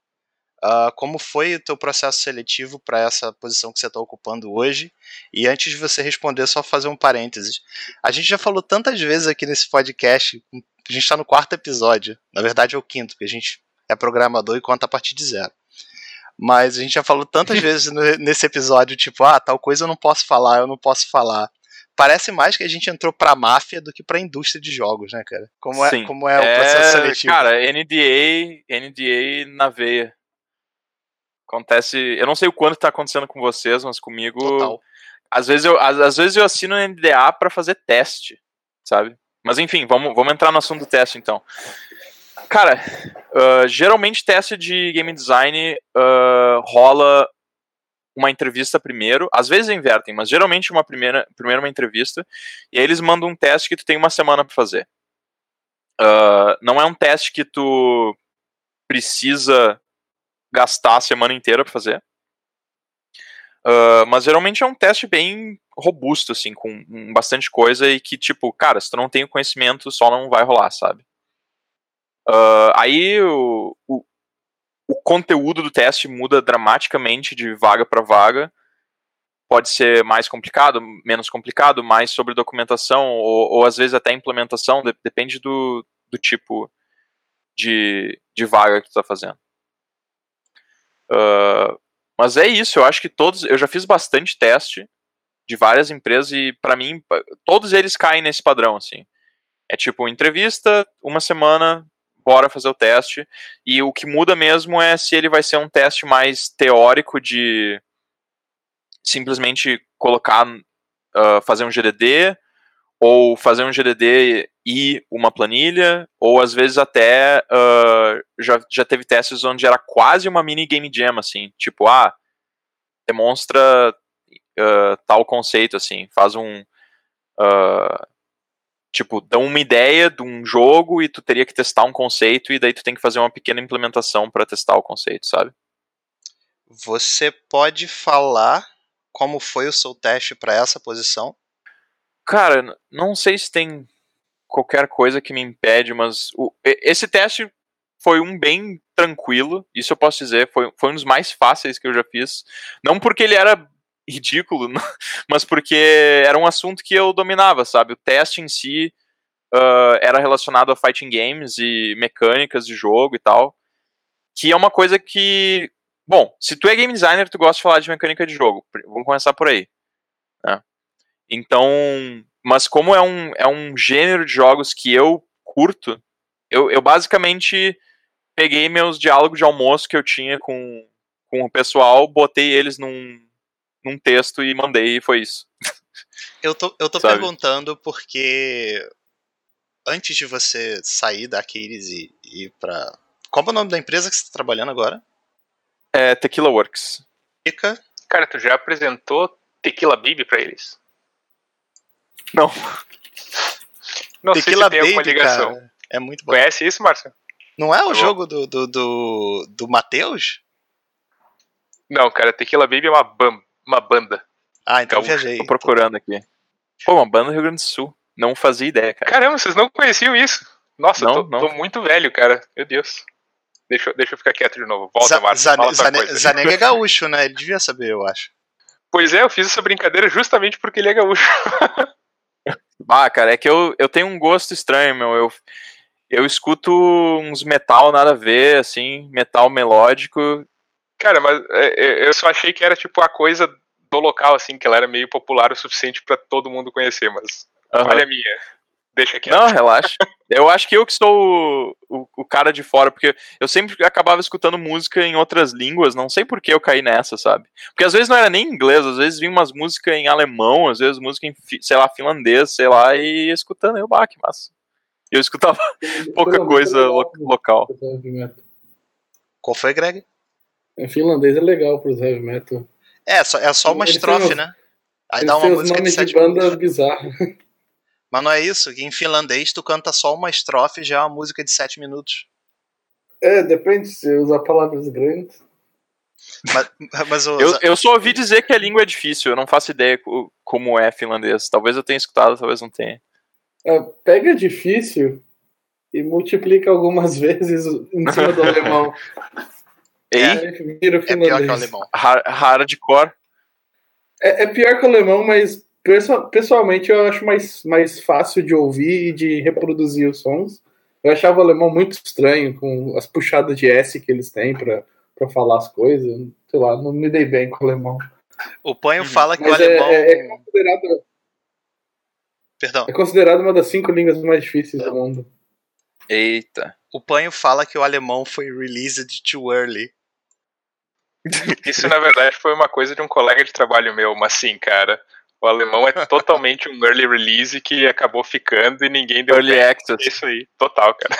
ah, como foi o teu processo seletivo para essa posição que você está ocupando hoje, e antes de você responder, só fazer um parênteses. A gente já falou tantas vezes aqui nesse podcast, a gente está no quarto episódio, na verdade é o quinto, porque a gente é programador e conta a partir de zero. Mas a gente já falou tantas vezes nesse episódio, tipo, ah, tal coisa eu não posso falar, eu não posso falar. Parece mais que a gente entrou pra máfia do que pra indústria de jogos, né, cara? Como é, Sim. como é o processo seletivo? Cara, NDA, NDA na veia. Acontece. Eu não sei o quanto tá acontecendo com vocês, mas comigo. Total. Às vezes eu, às, às vezes eu assino NDA pra fazer teste, sabe? Mas enfim, vamos, vamos entrar no assunto do teste então. Cara, ah, geralmente teste de game design ah, rola uma entrevista primeiro, às vezes invertem, mas geralmente uma primeira, primeiro uma entrevista, e aí eles mandam um teste que tu tem uma semana pra fazer. Ah, não é um teste que tu precisa gastar a semana inteira pra fazer. Ah, mas geralmente é um teste bem robusto, assim, com bastante coisa e que, tipo, cara, se tu não tem o conhecimento, só não vai rolar, sabe? Ah, aí o, o, o conteúdo do teste muda dramaticamente de vaga para vaga. Pode ser mais complicado, menos complicado, mais sobre documentação, ou, ou às vezes até implementação, de- depende do, do tipo de, de vaga que tu tá fazendo. Ah, mas é isso, eu acho que todos. Eu já fiz bastante teste de várias empresas e, pra mim, todos eles caem nesse padrão, assim. É tipo, entrevista, uma semana, bora fazer o teste. E o que muda mesmo é se ele vai ser um teste mais teórico de simplesmente colocar, ah, fazer um GDD, ou fazer um GDD e uma planilha, ou às vezes até ah, já, já teve testes onde era quase uma mini game jam, assim, tipo, ah, demonstra ah, tal conceito, assim, faz um ah, tipo, dão uma ideia de um jogo e tu teria que testar um conceito e daí tu tem que fazer uma pequena implementação para testar o conceito, sabe? Você pode falar como foi o seu teste para essa posição? Cara, não sei se tem qualquer coisa que me impede, mas o- esse teste foi um bem tranquilo, isso eu posso dizer, foi, foi um dos mais fáceis que eu já fiz. Não porque ele era ridículo, não, mas porque era um assunto que eu dominava, sabe? O teste em si ah, era relacionado a fighting games e mecânicas de jogo e tal, que é uma coisa que, bom, se tu é game designer, tu gosta de falar de mecânica de jogo, vamos começar por aí. né? Então, mas como é um, é um gênero de jogos que eu curto, eu, eu basicamente peguei meus diálogos de almoço que eu tinha com, com o pessoal, botei eles num, num texto e mandei e foi isso. Eu tô, eu tô Sabe? perguntando porque antes de você sair da Aquiles e e ir pra. Qual é o nome da empresa que você tá trabalhando agora? É Tequila Works. Fica. Cara, tu já apresentou Tequila Baby pra eles? Não. Não Tequila sei se tem alguma Baby, ligação. cara. É muito bom. Conhece isso, Márcio? Não é o Tá jogo do, do, do, do Matheus? Não, cara, Tequila Baby é uma, bam- uma banda. Ah, então eu Gaúcho, viajei. Tô procurando aqui. Pô, uma banda do Rio Grande do Sul. Não fazia ideia, cara. Caramba, vocês não conheciam isso? Nossa, Não, eu tô, não. tô muito velho, cara. Meu Deus. Deixa, eu- deixa eu ficar quieto de novo. Volta, Za- Marcos. Zane- Zane-. Zanega é gaúcho, né? Ele devia saber, eu acho. Pois é, eu fiz essa brincadeira justamente porque ele é gaúcho. Ah, cara, é que eu, eu tenho um gosto estranho, meu. Eu, eu escuto uns metal nada a ver, assim, metal melódico. Cara, mas é, é, eu só achei que era tipo a coisa do local, assim, que ela era meio popular o suficiente pra todo mundo conhecer, mas Aham. olha a minha. Deixa quieto. Não, relaxa. Eu acho que eu que sou o, o, o cara de fora, porque eu sempre acabava escutando música em outras línguas, não sei por que eu caí nessa, sabe? Porque às vezes não era nem em inglês, às vezes vinha umas músicas em alemão, às vezes música em, sei lá, finlandês, sei lá, e ia escutando eu, bah, que massa. E eu escutava pouca coisa lo- local. metal. Qual foi, Greg? Em finlandês é legal pros heavy metal. É, só, é só uma Eles estrofe, os- né? Aí dá uma música de de banda minutos. Mas não é isso, que em finlandês tu canta só uma estrofe e já é uma música de sete minutos. É, depende se usar palavras grandes. Mas, mas o, Eu, eu só ouvi dizer que a língua é difícil, eu não faço ideia co- como é finlandês. Talvez eu tenha escutado, talvez não tenha. É, pega difícil e multiplica algumas vezes em cima do alemão. Ei, Aí vira o é pior que o alemão. hardcore. É, é pior que o alemão, mas pessoalmente eu acho mais, mais fácil de ouvir e de reproduzir os sons. Eu achava o alemão muito estranho com as puxadas de S que eles têm pra, pra falar as coisas. Sei lá, não me dei bem com o alemão. O Panho Uhum. fala que o Mas é, alemão. é- é considerado, Perdão. é considerado uma das cinco línguas mais difíceis do mundo. Eita. O Panho fala que o alemão foi released too early. Isso, na verdade, foi uma coisa de um colega de trabalho meu, mas sim, cara. O alemão é totalmente um early release que acabou ficando e ninguém deu Early. É access. isso aí, total, cara.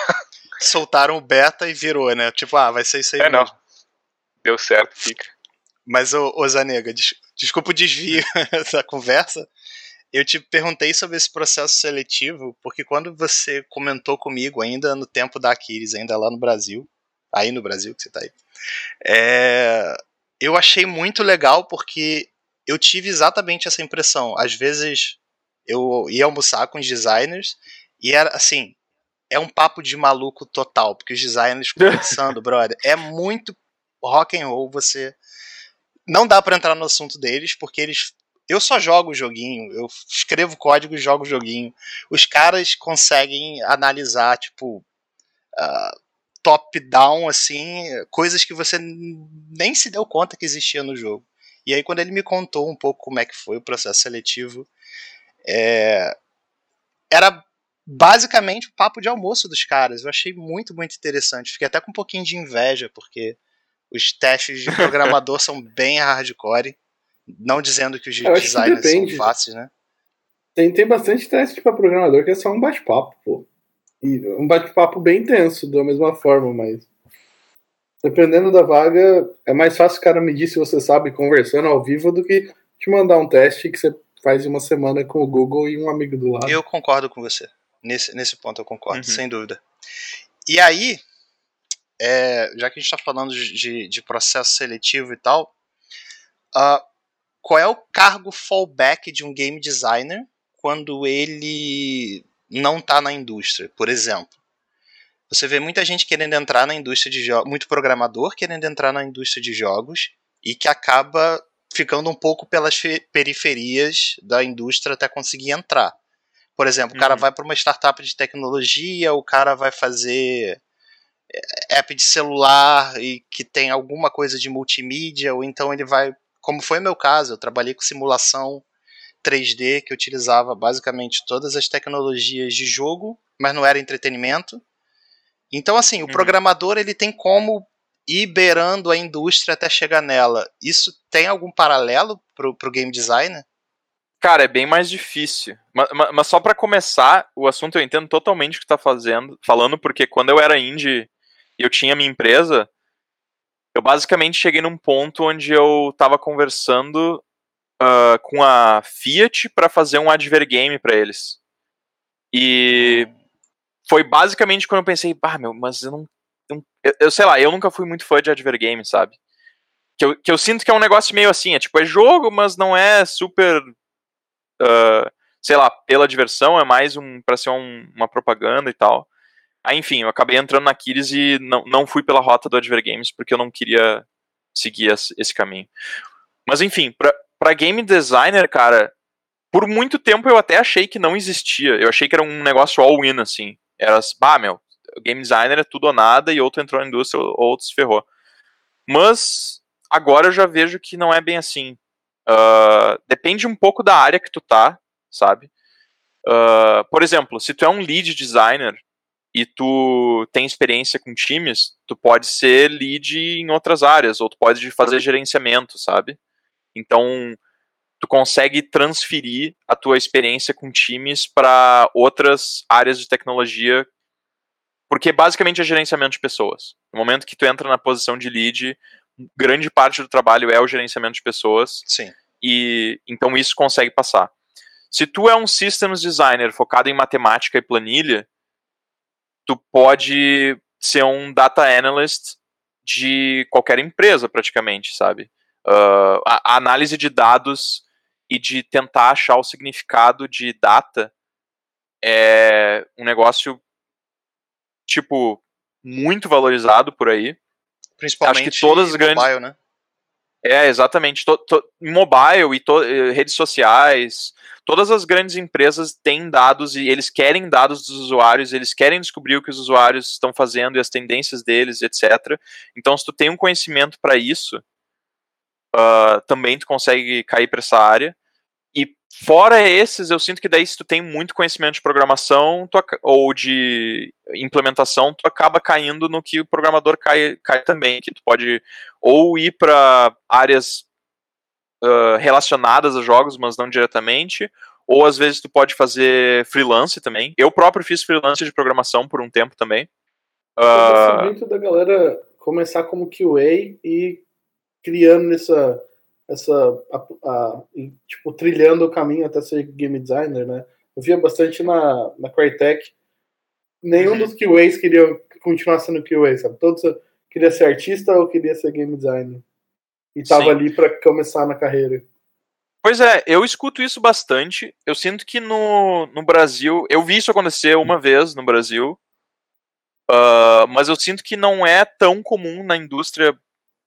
Soltaram o beta e virou, né? Tipo, ah, vai ser isso aí. É, não. mesmo. Deu certo, fica. Mas, ô, ô Zanega, des- desculpa o desvio da conversa. Eu te perguntei sobre esse processo seletivo, porque quando você comentou comigo, ainda no tempo da Aquiles, ainda lá no Brasil, aí no Brasil que você tá aí, é, eu achei muito legal porque eu tive exatamente essa impressão. Às vezes eu ia almoçar com os designers e era assim, é um papo de maluco total, porque os designers conversando, brother, é muito rock and roll você não dá pra entrar no assunto deles porque eles eu só jogo o joguinho, eu escrevo código e jogo o joguinho. Os caras conseguem analisar tipo ah, top down assim, coisas que você nem se deu conta que existia no jogo. E aí quando ele me contou um pouco como é que foi o processo seletivo, é, era basicamente o papo de almoço dos caras. Eu achei muito, muito interessante. Fiquei até com um pouquinho de inveja, porque os testes de programador são bem hardcore. Não dizendo que os de acho que designers são fáceis, né? Tem, tem bastante teste pra programador que é só um bate-papo, pô. E um bate-papo bem intenso, da mesma forma, mas. Dependendo da vaga, é mais fácil o cara medir se você sabe conversando ao vivo do que te mandar um teste que você faz em uma semana com o Google e um amigo do lado. Eu concordo com você. Nesse, nesse ponto eu concordo, Uhum. sem dúvida. E aí, é, já que a gente está falando de, de- processo seletivo e tal, ah, qual é o cargo fallback de um game designer quando ele não está na indústria? Por exemplo, você vê muita gente querendo entrar na indústria de jogos, muito programador querendo entrar na indústria de jogos e que acaba ficando um pouco pelas fe- periferias da indústria até conseguir entrar. Por exemplo, o cara Uhum. vai para uma startup de tecnologia, o cara vai fazer é, app de celular e que tem alguma coisa de multimídia, ou então ele vai, como foi meu caso, eu trabalhei com simulação 3D que utilizava basicamente todas as tecnologias de jogo, mas não era entretenimento. Então, assim, o Uhum. programador ele tem como ir beirando a indústria até chegar nela. Isso tem algum paralelo pro, pro game designer? Cara, é bem mais difícil. Ma- ma- Mas, só pra começar, o assunto eu entendo totalmente o que tá fazendo, falando, porque quando eu era indie e eu tinha minha empresa, eu basicamente cheguei num ponto onde eu tava conversando ah, com a Fiat pra fazer um advergame pra eles. E foi basicamente quando eu pensei, bah, meu, mas eu não eu, eu, sei lá, eu nunca fui muito fã de Advergame, sabe? Que eu, que eu sinto que é um negócio meio assim, é tipo, é jogo, mas não é super. Uh, sei lá, pela diversão, é mais um para ser um, uma propaganda e tal. Aí, enfim, eu acabei entrando na Kiris e não, não fui pela rota do Advergames porque eu não queria seguir esse caminho. Mas enfim, pra, pra game designer, cara, por muito tempo eu até achei que não existia. Eu achei que era um negócio all-in, assim. Era, bah, meu, game designer é tudo ou nada e outro entrou na indústria ou outro se ferrou. Mas agora eu já vejo que não é bem assim. Uh, depende um pouco da área que tu tá, sabe? Uh, por exemplo, se tu é um lead designer e tu tem experiência com times, tu pode ser lead em outras áreas, ou tu pode fazer gerenciamento, sabe? Então, tu consegue transferir a tua experiência com times para outras áreas de tecnologia, porque basicamente é gerenciamento de pessoas. No momento que tu entra na posição de lead, grande parte do trabalho é o gerenciamento de pessoas. Sim. E então isso consegue passar. Se tu é um systems designer focado em matemática e planilha, tu pode ser um data analyst de qualquer empresa, praticamente, sabe? Uh, a, a, análise de dados e de tentar achar o significado de data é um negócio, tipo, muito valorizado por aí. Principalmente Acho que todas as grandes... mobile, né? É, exatamente. To, to, mobile e to, eh, redes sociais, todas as grandes empresas têm dados e eles querem dados dos usuários, eles querem descobrir o que os usuários estão fazendo e as tendências deles, etc. Então, se tu tem um conhecimento para isso, uh, também tu consegue cair para essa área. E fora esses, eu sinto que daí se tu tem muito conhecimento de programação tu, ou de implementação, tu acaba caindo no que o programador cai, cai também, que tu pode ou ir para áreas uh, relacionadas a jogos, mas não diretamente, ou às vezes tu pode fazer freelance também. Eu próprio fiz freelance de programação por um tempo também. Eu uh... muito da galera começar como QA e criando essa essa a, a, tipo trilhando o caminho até ser game designer, né? Eu via bastante na na Crytek. Nenhum uhum. dos QAs queria continuar sendo QA, sabe? Todos queria ser artista ou queria ser game designer. E tava Sim. ali para começar na carreira. Pois é, eu escuto isso bastante. Eu sinto que no, no Brasil. Eu vi isso acontecer uma vez no Brasil. Uh, mas eu sinto que não é tão comum na indústria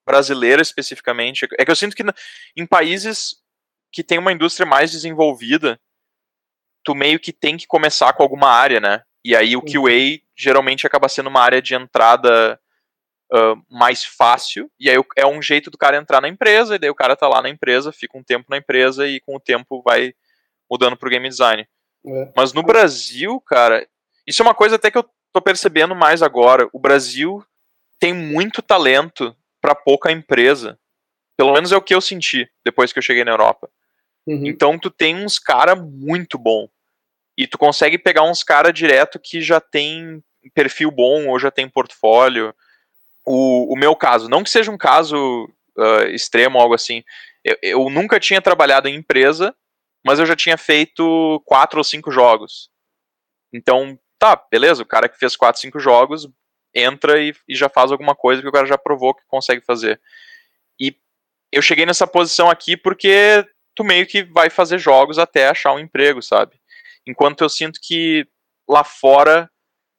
brasileira especificamente. É que eu sinto que em países que tem uma indústria mais desenvolvida, tu meio que tem que começar com alguma área, né? E aí o QA geralmente acaba sendo uma área de entrada uh, mais fácil, e aí é um jeito do cara entrar na empresa, e daí o cara tá lá na empresa, fica um tempo na empresa e com o tempo vai mudando pro game design. É. Mas no Brasil, cara, isso é uma coisa até que eu tô percebendo mais agora. O Brasil tem muito talento para pouca empresa. Pelo menos é o que eu senti depois que eu cheguei na Europa. Uhum. Então tu tem uns cara muito bom. E tu consegue pegar uns cara direto que já tem perfil bom ou já tem portfólio. O, o meu caso, não que seja um caso uh, extremo ou algo assim, eu, eu nunca tinha trabalhado em empresa, mas eu já tinha feito quatro ou cinco jogos. Então, tá, beleza, o cara que fez quatro, cinco jogos, entra e, e, já faz alguma coisa que o cara já provou que consegue fazer. E eu cheguei nessa posição aqui porque tu meio que vai fazer jogos até achar um emprego, sabe? Enquanto eu sinto que lá fora,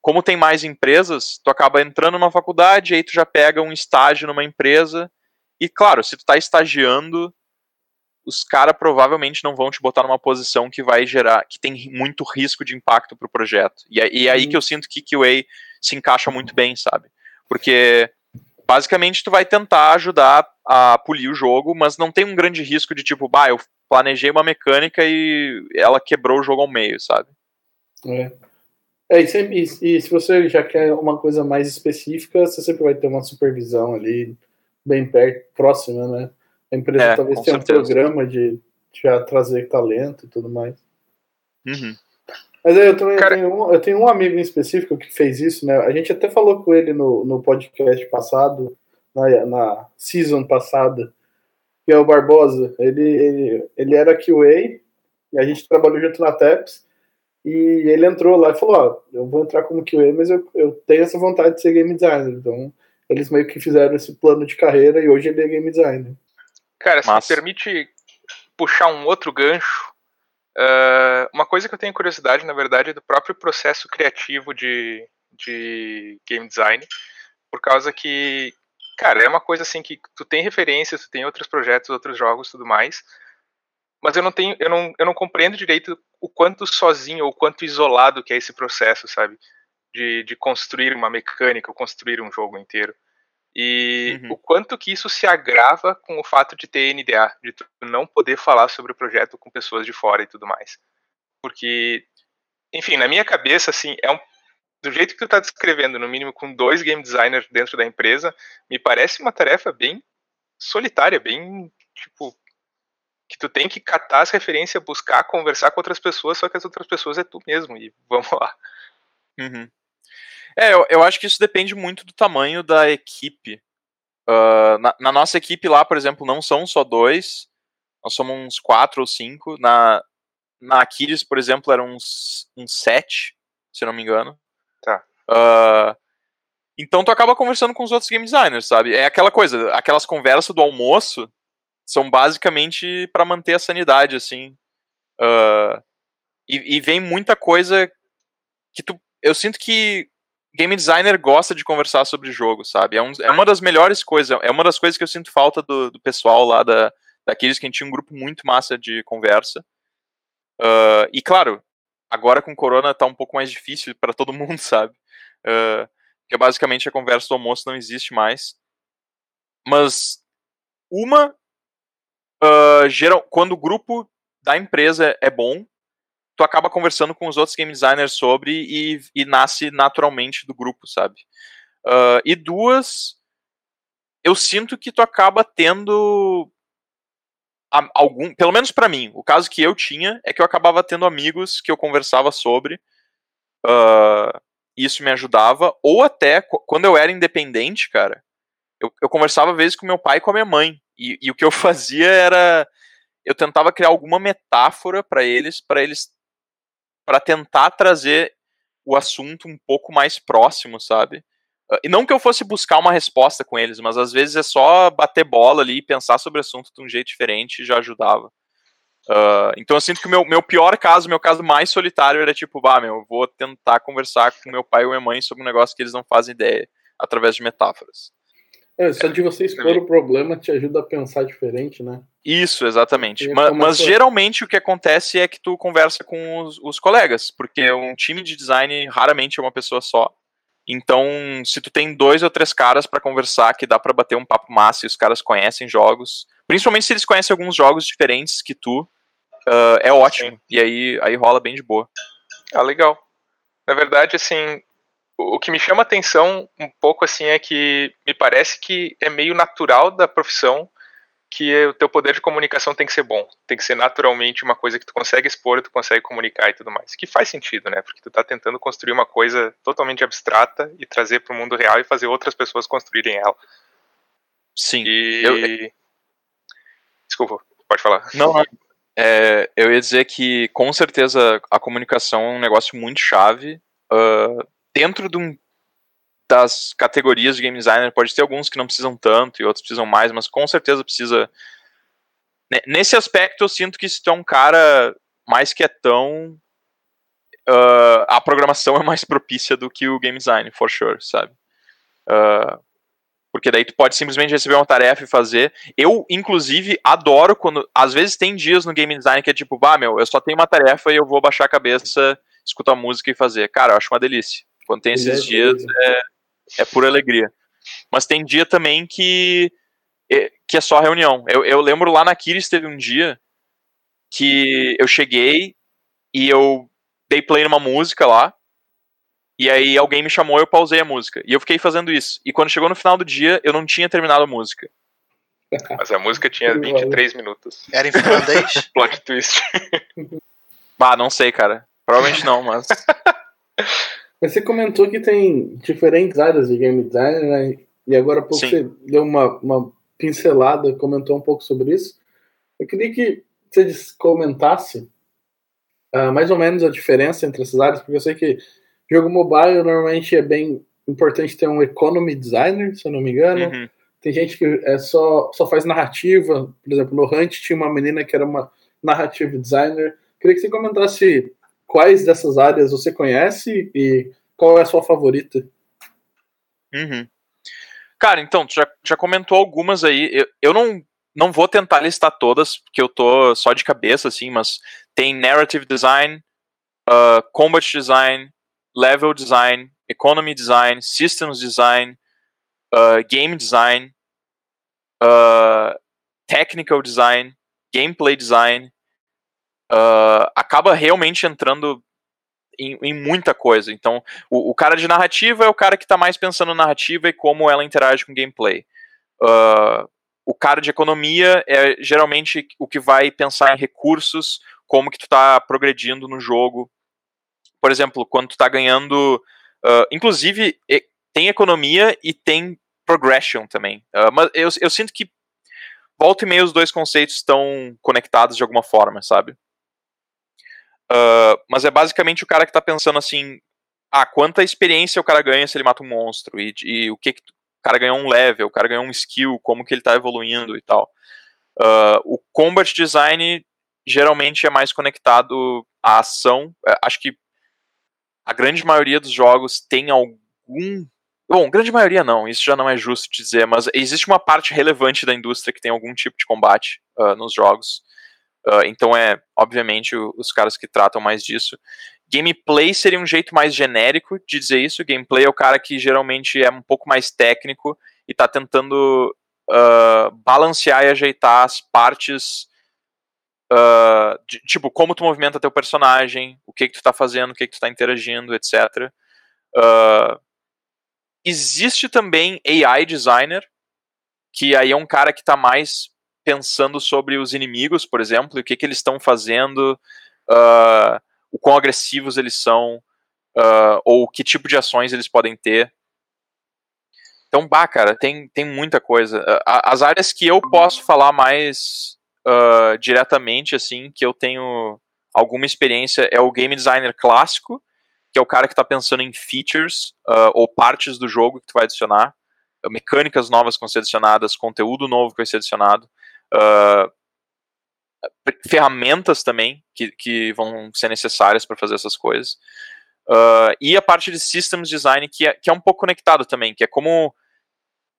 como tem mais empresas, tu acaba entrando numa faculdade, aí tu já pega um estágio numa empresa, e claro, se tu tá estagiando, os caras provavelmente não vão te botar numa posição que vai gerar, que tem muito risco de impacto pro projeto. E, e é aí que eu sinto que QA se encaixa muito bem, sabe? Porque basicamente tu vai tentar ajudar a polir o jogo, mas não tem um grande risco de tipo, bah, eu planejei uma mecânica e ela quebrou o jogo ao meio, sabe? É. É, e, sempre, e, se você já quer uma coisa mais específica, você sempre vai ter uma supervisão ali, bem perto, próxima, né? A empresa é, talvez tenha certeza. um programa de já trazer talento e tudo mais. Uhum. Mas eu também Cara... eu, tenho um, eu tenho um amigo em específico que fez isso, né? A gente até falou com ele no, no podcast passado, na, na season passada, que é o Barbosa. Ele, ele, ele era QA, e a gente trabalhou junto na TEPS, E ele entrou lá e falou: Ó, eu vou entrar como QA, mas eu, eu tenho essa vontade de ser game designer. Então, eles meio que fizeram esse plano de carreira e hoje ele é game designer. Cara, se Massa. me permite puxar um outro gancho, uh, uma coisa que eu tenho curiosidade, na verdade, é do próprio processo criativo de, de game design, por causa que, cara, é uma coisa assim que tu tem referências, tu tem outros projetos, outros jogos tudo mais, mas eu não tenho, eu não, eu não compreendo direito o quanto sozinho ou quanto isolado que é esse processo, sabe? De, de construir uma mecânica, ou construir um jogo inteiro. E uhum. o quanto que isso se agrava com o fato de ter NDA, de tu não poder falar sobre o projeto com pessoas de fora e tudo mais. Porque, enfim, na minha cabeça, assim, é um, do jeito que tu tá descrevendo, no mínimo com dois game designers dentro da empresa, me parece uma tarefa bem solitária, bem, tipo, que tu tem que catar as referências, buscar, conversar com outras pessoas, só que as outras pessoas é tu mesmo, e vamos lá. Uhum. É, eu, eu acho que isso depende muito do tamanho da equipe. Uh, na, na, nossa equipe lá, por exemplo, não são só dois, nós somos uns quatro ou cinco. Na, na Aquiles, por exemplo, eram uns, uns sete, se não me engano. Tá. Uh, então tu acaba conversando com os outros game designers, sabe? É aquela coisa, aquelas conversas do almoço são basicamente para manter a sanidade, assim. Uh, e, e, vem muita coisa que tu. Eu sinto que game designer gosta de conversar sobre jogo, sabe? É, um, é, uma das melhores coisas, é uma das coisas que eu sinto falta do, do pessoal lá da, daqueles que a gente tinha um grupo muito massa de conversa. Uh, e claro, agora com corona tá um pouco mais difícil para todo mundo, sabe? Uh, porque basicamente a conversa do almoço não existe mais. Mas uma uh, geral, quando o grupo da empresa é bom, tu acaba conversando com os outros game designers sobre e, e nasce naturalmente do grupo, sabe? Uh, e duas, eu sinto que tu acaba tendo algum, pelo menos para mim, o caso que eu tinha é que eu acabava tendo amigos que eu conversava sobre, uh, isso me ajudava, ou até quando eu era independente, cara, eu, eu conversava às vezes com meu pai e com a minha mãe, e, e o que eu fazia era eu tentava criar alguma metáfora para eles, para eles para tentar trazer o assunto um pouco mais próximo, sabe? Ah, e não que eu fosse buscar uma resposta com eles, mas às vezes é só bater bola ali e pensar sobre o assunto de um jeito diferente já ajudava. Uh, então eu sinto que o meu, meu pior caso, meu caso mais solitário era tipo, bah, meu, eu vou tentar conversar com meu pai ou minha mãe sobre um negócio que eles não fazem ideia, através de metáforas. É, só de você expor o problema te ajuda a pensar diferente, né? Isso, exatamente. Mas, mas geralmente o que acontece é que tu conversa com os, os, colegas, porque um time de design raramente é uma pessoa só. Então, se tu tem dois ou três caras para conversar, que dá para bater um papo massa e os caras conhecem jogos, principalmente se eles conhecem alguns jogos diferentes que tu, uh, é ótimo. Sim. E aí, aí rola bem de boa. Ah, legal. Na verdade, assim, o que me chama atenção um pouco assim é que me parece que é meio natural da profissão que o teu poder de comunicação tem que ser bom, tem que ser naturalmente uma coisa que tu consegue expor, tu consegue comunicar e tudo mais. Que faz sentido, né? Porque tu tá tentando construir uma coisa totalmente abstrata e trazer para o mundo real e fazer outras pessoas construírem ela. Sim. E... Eu... Desculpa, pode falar. Não, é, eu ia dizer que com certeza a comunicação é um negócio muito chave. Uh, dentro de um, das categorias de game designer, pode ter alguns que não precisam tanto e outros precisam mais, mas com certeza precisa. Nesse aspecto, eu sinto que se tu é um cara mais quietão, uh, a programação é mais propícia do que o game design, for sure, sabe? Uh, porque daí tu pode simplesmente receber uma tarefa e fazer. Eu, inclusive, adoro quando. Às vezes tem dias no game design que é tipo, bah, meu, eu só tenho uma tarefa e eu vou baixar a cabeça, escutar música e fazer. Cara, eu acho uma delícia. Quando tem esses dias, é, é pura alegria. Mas tem dia também que, é, que é só reunião. Eu, eu lembro lá na Kiris teve um dia que eu cheguei e eu dei play numa música lá. E aí alguém me chamou e eu pausei a música. E eu fiquei fazendo isso. E quando chegou no final do dia, eu não tinha terminado a música. Mas a música tinha 23 minutos. Era em finlandês? Plot twist. Bah, não sei, cara. Provavelmente não, mas. Mas você comentou que tem diferentes áreas de game design, né? E agora pouco Sim. você deu uma, uma pincelada, comentou um pouco sobre isso. Eu queria que você comentasse uh, mais ou menos a diferença entre essas áreas, porque eu sei que jogo mobile normalmente é bem importante ter um economy designer, se eu não me engano. Uhum. Tem gente que é só, só faz narrativa, por exemplo, no Hunt tinha uma menina que era uma narrative designer. Queria que você comentasse quais dessas áreas você conhece e qual é a sua favorita. Uhum. Cara, então, tu já, já comentou algumas aí. Eu, eu não, não vou tentar listar todas, porque eu tô só de cabeça, assim, mas tem narrative design, uh, combat design, level design, economy design, systems design, uh, game design, uh, technical design, gameplay design, uh, acaba realmente entrando em, em, muita coisa. Então, o, o, cara de narrativa é o cara que está mais pensando na narrativa e como ela interage com gameplay. Uh, o cara de economia é geralmente o que vai pensar em recursos, como que tu está progredindo no jogo. Por exemplo, quando tu está ganhando... Uh, inclusive, tem economia e tem progression também. Uh, mas eu, eu sinto que volta e meia os dois conceitos estão conectados de alguma forma, sabe? Uh, mas é basicamente o cara que tá pensando assim: ah, quanta experiência o cara ganha se ele mata um monstro, e, e o que, que, o cara ganhou um level, o cara ganhou um skill, como que ele tá evoluindo e tal. Uh, o combat design geralmente é mais conectado à ação. É, acho que a grande maioria dos jogos tem algum. Bom, grande maioria não, isso já não é justo dizer, mas existe uma parte relevante da indústria que tem algum tipo de combate uh, nos jogos. Uh, então é, obviamente, o, os caras que tratam mais disso. Gameplay seria um jeito mais genérico de dizer isso. Gameplay é o cara que geralmente é um pouco mais técnico e está tentando uh, balancear e ajeitar as partes. Uh, de, tipo, como tu movimenta teu personagem, o que, que tu está fazendo, o que, que tu está interagindo, etc. existe também AI designer, que aí é um cara que está mais pensando sobre os inimigos, por exemplo, e o que, que eles estão fazendo, uh, o quão agressivos eles são, uh, ou que tipo de ações eles podem ter. Então, bah, cara, tem, tem muita coisa. As áreas que eu posso falar mais uh, diretamente, assim, que eu tenho alguma experiência, é o game designer clássico, que é o cara que está pensando em features ou partes do jogo que tu vai adicionar, mecânicas novas que vão ser adicionadas, conteúdo novo que vai ser adicionado uh, ferramentas também que, que vão ser necessárias para fazer essas coisas. Uh, e a parte de systems design que é, que é um pouco conectado também, que é como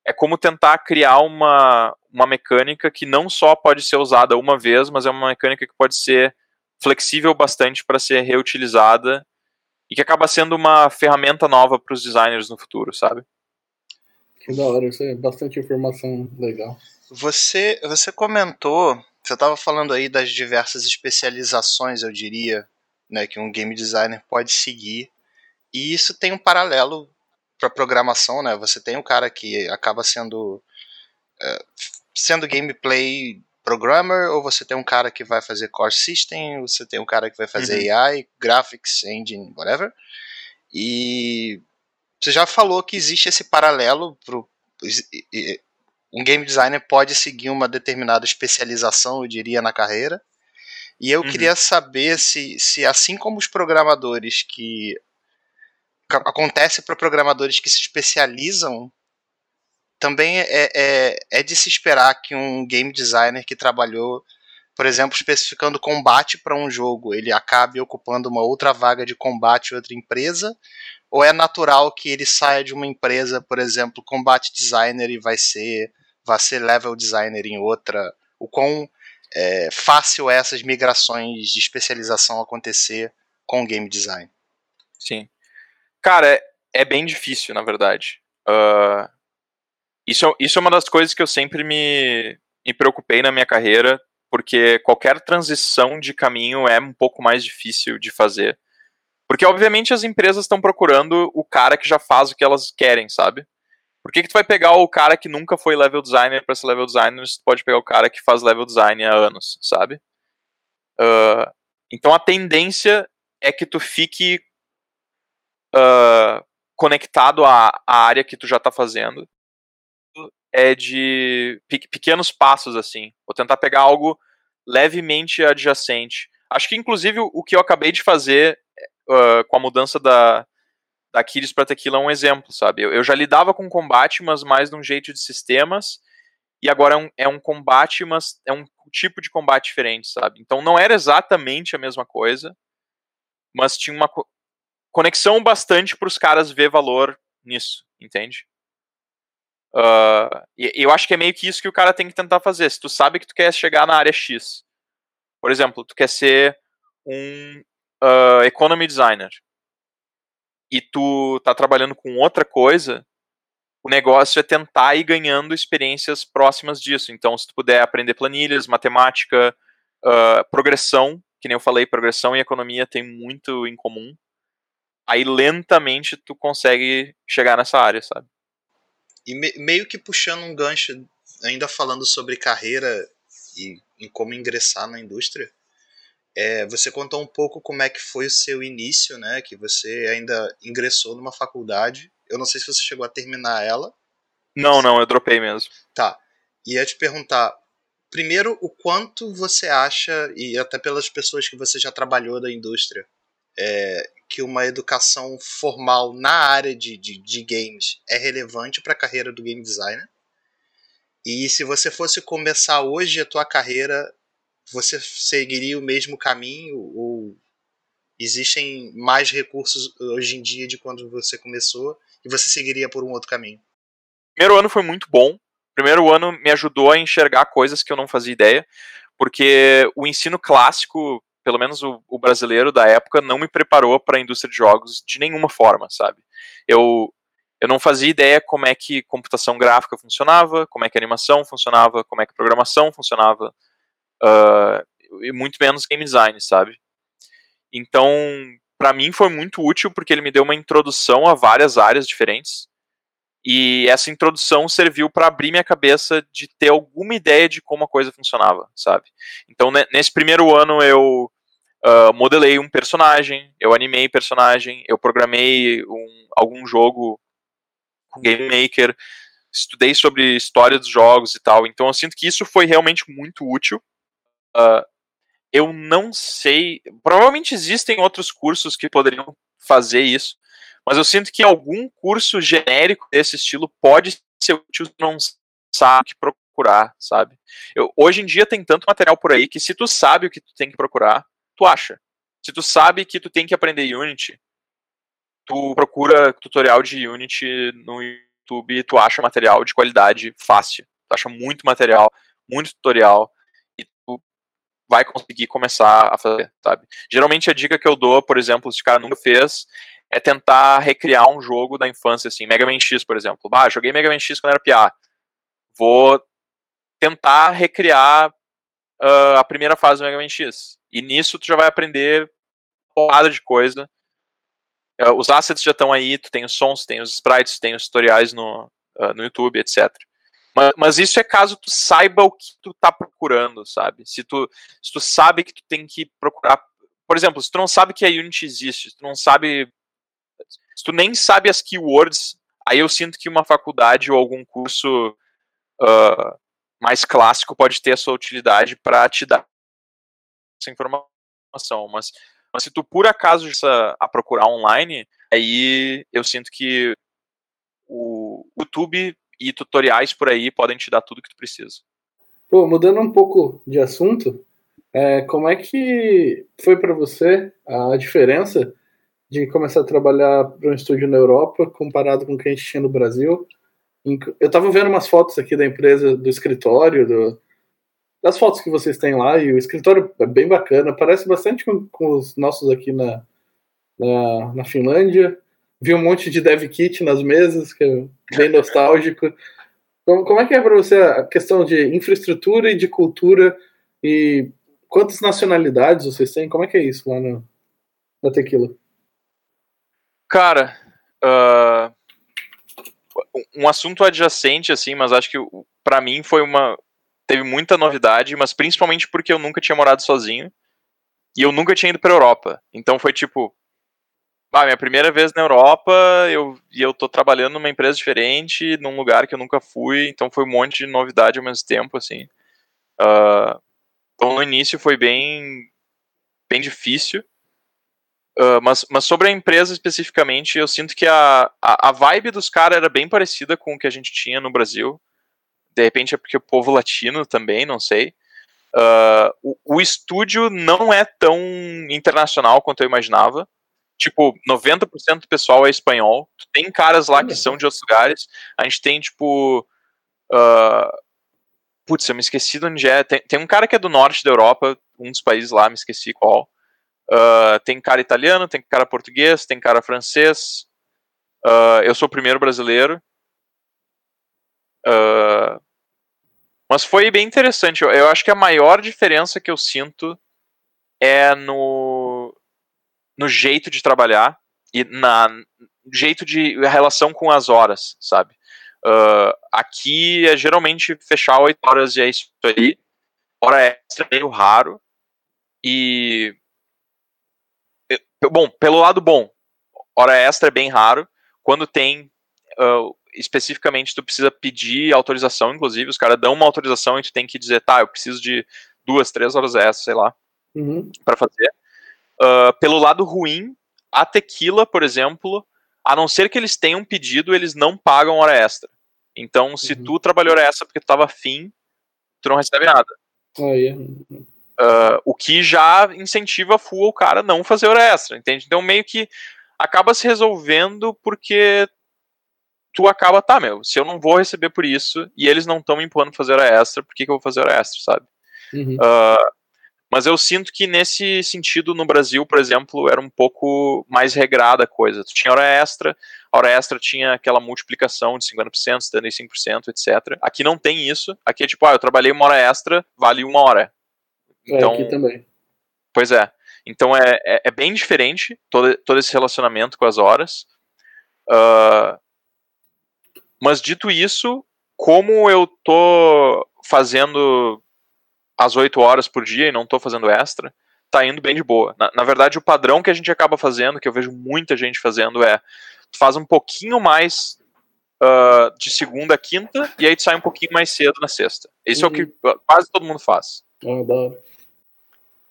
é como tentar criar uma, uma mecânica que não só pode ser usada uma vez, mas é uma mecânica que pode ser flexível bastante para ser reutilizada e que acaba sendo uma ferramenta nova para os designers no futuro, sabe? Que da hora, isso é bastante informação legal. Você, você comentou, você estava falando aí das diversas especializações, eu diria, né, que um game designer pode seguir. E isso tem um paralelo para programação, né? Você tem um cara que acaba sendo uh, sendo gameplay programmer, ou você tem um cara que vai fazer core system, ou você tem um cara que vai fazer uhum. AI, graphics, engine, whatever. E você já falou que existe esse paralelo pro, um game designer pode seguir uma determinada especialização, eu diria, na carreira. E eu uhum. queria saber se, se, assim como os programadores que. Acontece para programadores que se especializam, também é, é, é de se esperar que um game designer que trabalhou, por exemplo, especificando combate para um jogo, ele acabe ocupando uma outra vaga de combate em outra empresa, ou é natural que ele saia de uma empresa, por exemplo, combate designer e vai ser vai ser level designer em outra, o quão é, fácil é essas migrações de especialização acontecer com game design. Sim. Cara, é, é bem difícil, na verdade. Uh, isso, isso é uma das coisas que eu sempre me, me preocupei na minha carreira, porque qualquer transição de caminho é um pouco mais difícil de fazer. Porque, obviamente, as empresas estão procurando o cara que já faz o que elas querem, sabe? Por que, que tu vai pegar o cara que nunca foi level designer para ser level designer se tu pode pegar o cara que faz level design há anos, sabe? Uh, então a tendência é que tu fique uh, conectado à, à, área que tu já está fazendo. É de pe pequenos passos, assim. Vou tentar pegar algo levemente adjacente. Acho que, inclusive, o que eu acabei de fazer uh, com a mudança da, da Aquiles para Tequila é um exemplo, sabe? Eu, eu, já lidava com combate, mas mais de um jeito de sistemas, e agora é um, é um combate, mas é um tipo de combate diferente, sabe? Então não era exatamente a mesma coisa, mas tinha uma co conexão bastante para os caras ver valor nisso, entende? Uh, eu acho que é meio que isso que o cara tem que tentar fazer. Se tu sabe que tu quer chegar na área X, por exemplo, tu quer ser um uh, economy designer e tu tá trabalhando com outra coisa, o negócio é tentar ir ganhando experiências próximas disso. Então, se tu puder aprender planilhas, matemática, uh, progressão, que nem eu falei, progressão e economia tem muito em comum. Aí lentamente tu consegue chegar nessa área, sabe? E me, meio que puxando um gancho, ainda falando sobre carreira e em como ingressar na indústria, é, você contou um pouco como é que foi o seu início, né? Que você ainda ingressou numa faculdade. Eu não sei se você chegou a terminar ela. Não, não, eu dropei mesmo. Tá. E ia te perguntar, primeiro, o quanto você acha, e até pelas pessoas que você já trabalhou da indústria, é, que uma educação formal na área de, de, de games é relevante para a carreira do game designer? E se você fosse começar hoje a tua carreira você seguiria o mesmo caminho ou existem mais recursos hoje em dia de quando você começou e você seguiria por um outro caminho? Primeiro ano foi muito bom. Primeiro ano me ajudou a enxergar coisas que eu não fazia ideia, porque o ensino clássico, pelo menos o, o brasileiro da época, não me preparou para a indústria de jogos de nenhuma forma, sabe? Eu eu não fazia ideia como é que computação gráfica funcionava, como é que animação funcionava, como é que programação funcionava, uh, e muito menos game design, sabe? Então, para mim foi muito útil porque ele me deu uma introdução a várias áreas diferentes. E essa introdução serviu para abrir minha cabeça de ter alguma ideia de como a coisa funcionava, sabe? Então, nesse primeiro ano eu uh, modelei um personagem, eu animei personagem, eu programei um, algum jogo com Game Maker, estudei sobre história dos jogos e tal. Então, eu sinto que isso foi realmente muito útil Eu não sei. Provavelmente existem outros cursos que poderiam fazer isso, mas eu sinto que algum curso genérico desse estilo pode ser útil se não sabe o que procurar, sabe? Eu, hoje em dia tem tanto material por aí que se tu sabe o que tu tem que procurar, tu acha. Se tu sabe que tu tem que aprender Unity, tu procura tutorial de Unity no YouTube, tu acha material de qualidade fácil. Tu acha muito material, muito tutorial vai conseguir começar a fazer, sabe? Geralmente a dica que eu dou, por exemplo, se o cara nunca fez, é tentar recriar um jogo da infância, assim, Mega Man X, por exemplo. Bah, joguei Mega Man X quando era PA. Vou tentar recriar uh, a primeira fase do Mega Man X. E nisso tu já vai aprender porrada de coisa. Uh, os assets já estão aí, tu tem os sons, tem os sprites, tem os tutoriais no, uh, no YouTube, etc. Mas, mas, isso é caso tu saiba o que tu tá procurando, sabe? Se tu, se tu sabe que tu tem que procurar. Por exemplo, se tu não sabe que a Unity existe, se tu não sabe. Se tu nem sabe as keywords, aí eu sinto que uma faculdade ou algum curso uh, mais clássico pode ter a sua utilidade para te dar essa informação. Mas, mas se tu por acaso essa, a procurar online, aí eu sinto que o YouTube e tutoriais por aí podem te dar tudo que tu precisa. Pô, mudando um pouco de assunto, é, como é que foi para você a diferença de começar a trabalhar para um estúdio na Europa comparado com o que a gente tinha no Brasil? Eu estava vendo umas fotos aqui da empresa, do escritório, do, das fotos que vocês têm lá, e o escritório é bem bacana, parece bastante com, com os nossos aqui na, na, na Finlândia vi um monte de dev kit nas mesas, que é bem nostálgico. Como, como é que é para você a questão de infraestrutura e de cultura e quantas nacionalidades vocês têm? Como é que é isso lá no, na Tequila? Cara, uh, um assunto adjacente, assim, mas acho que para mim foi uma. Teve muita novidade, mas principalmente porque eu nunca tinha morado sozinho e eu nunca tinha ido pra Europa. Então foi tipo, ah, minha primeira vez na Europa, eu, e eu tô trabalhando numa empresa diferente, num lugar que eu nunca fui, então foi um monte de novidade ao mesmo tempo, assim. Uh, então no início foi bem bem difícil. Uh, mas, mas sobre a empresa especificamente, eu sinto que a, a, a vibe dos caras era bem parecida com o que a gente tinha no Brasil. De repente é porque o povo latino também, não sei. Uh, o, o estúdio não é tão internacional quanto eu imaginava. Tipo, 90% do pessoal é espanhol. Tem caras lá que são de outros lugares. A gente tem, tipo. Uh, putz, eu me esqueci de onde é. Tem, tem um cara que é do norte da Europa, um dos países lá, me esqueci qual. Uh, tem cara italiano, tem cara português, tem cara francês. Uh, eu sou o primeiro brasileiro. Uh, mas foi bem interessante. Eu, eu, acho que a maior diferença que eu sinto é no, no jeito de trabalhar e na jeito de relação com as horas, sabe? aqui é geralmente fechar 8 horas e é isso aí. Hora extra é meio raro. E Bom, pelo lado bom, hora extra é bem raro. Quando tem, uh, especificamente, tu precisa pedir autorização, inclusive, os caras dão uma autorização e tu tem que dizer, tá, eu preciso de duas, três horas extra, sei lá, uhum. para fazer. Uh, pelo lado ruim, a tequila, por exemplo, a não ser que eles tenham pedido, eles não pagam hora extra. Então, se uhum. tu trabalhou hora extra porque tu tava afim, tu não recebe nada. Oh, yeah. Uh, o que já incentiva full o cara não fazer hora extra, entende? Então meio que acaba se resolvendo porque tu acaba, tá, meu, se eu não vou receber por isso e eles não estão me empurrando fazer hora extra, por que, que eu vou fazer hora extra, sabe? Uhum. Uh, mas eu sinto que nesse sentido, no Brasil, por exemplo, era um pouco mais regrada a coisa. Tu tinha hora extra, a hora extra tinha aquela multiplicação de 50%, 75%, etc. Aqui não tem isso. Aqui é tipo, ah, eu trabalhei uma hora extra, vale uma hora. Então, é, aqui também. Pois é. Então é, é, é, bem diferente todo, todo esse relacionamento com as horas. Uh, mas dito isso, como eu tô fazendo as 8 horas por dia e não tô fazendo extra, tá indo bem de boa. Na, na, verdade, o padrão que a gente acaba fazendo, que eu vejo muita gente fazendo, é tu faz um pouquinho mais uh, de segunda a quinta e aí tu sai um pouquinho mais cedo na sexta. Esse uhum. é o que uhum. quase todo mundo faz. Ah, hora.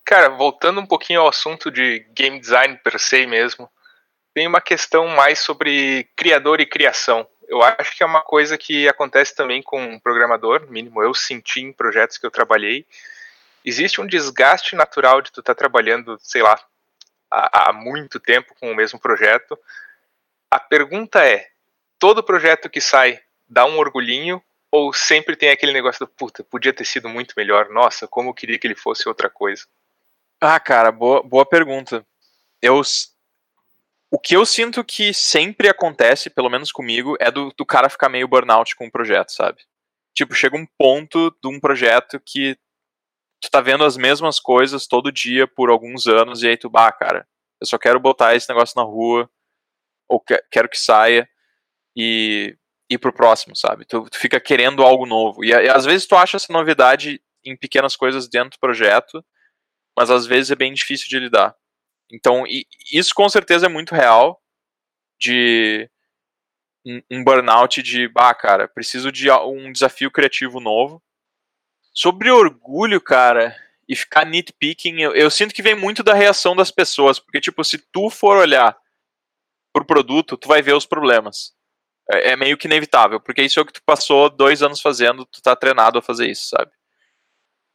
Cara, voltando um pouquinho ao assunto de game design per se mesmo, tem uma questão mais sobre criador e criação. Eu acho que é uma coisa que acontece também com um programador, mínimo eu senti em projetos que eu trabalhei. Existe um desgaste natural de tu estar tá trabalhando, sei lá, há, há muito tempo com o mesmo projeto. A pergunta é: todo projeto que sai dá um orgulhinho ou sempre tem aquele negócio do puta, podia ter sido muito melhor, nossa, como eu queria que ele fosse outra coisa? Ah, cara, boa, boa pergunta. Eu, o que eu sinto que sempre acontece, pelo menos comigo, é do, do cara ficar meio burnout com o projeto, sabe? Tipo, chega um ponto de um projeto que tu tá vendo as mesmas coisas todo dia por alguns anos e aí tu, bah, cara, eu só quero botar esse negócio na rua, ou que, quero que saia e ir pro próximo, sabe? Tu, tu fica querendo algo novo. E, e, às vezes tu acha essa novidade em pequenas coisas dentro do projeto, mas às vezes é bem difícil de lidar. Então, isso com certeza é muito real de um, um burnout de, ah, cara, preciso de um desafio criativo novo. Sobre orgulho, cara, e ficar nitpicking, eu, eu sinto que vem muito da reação das pessoas, porque, tipo, se tu for olhar pro produto, tu vai ver os problemas. É, é, meio que inevitável, porque isso é o que tu passou dois anos fazendo, tu tá treinado a fazer isso, sabe?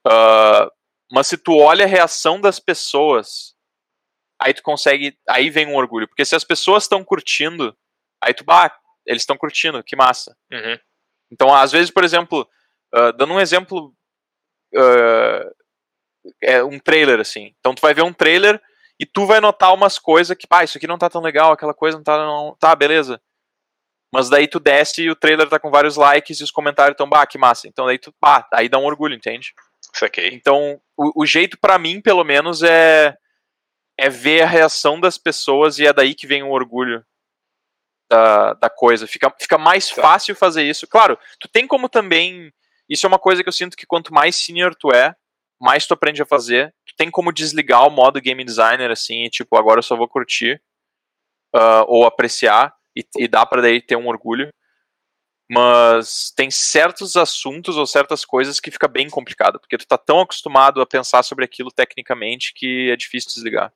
Uh, mas se tu olha a reação das pessoas, aí tu consegue. Aí vem um orgulho. Porque se as pessoas estão curtindo, aí tu, bah, eles estão curtindo, que massa. Uhum. Então, às vezes, por exemplo, uh, dando um exemplo. Uh, é um trailer, assim. Então tu vai ver um trailer e tu vai notar umas coisas que, pá, isso aqui não tá tão legal, aquela coisa não tá. Não, tá, beleza. Mas daí tu desce e o trailer tá com vários likes e os comentários estão, bah, que massa. Então daí tu, pá, aí dá um orgulho, entende? Saquei. Então, o, o jeito para mim, pelo menos, é é ver a reação das pessoas e é daí que vem o orgulho da, da coisa. Fica, fica mais tá. fácil fazer isso. Claro, tu tem como também. Isso é uma coisa que eu sinto que quanto mais senior tu é, mais tu aprende a fazer. Tu tem como desligar o modo game designer assim, e, tipo, agora eu só vou curtir uh, ou apreciar e, e dá para daí ter um orgulho. Mas tem certos assuntos ou certas coisas que fica bem complicado, porque tu tá tão acostumado a pensar sobre aquilo tecnicamente que é difícil desligar.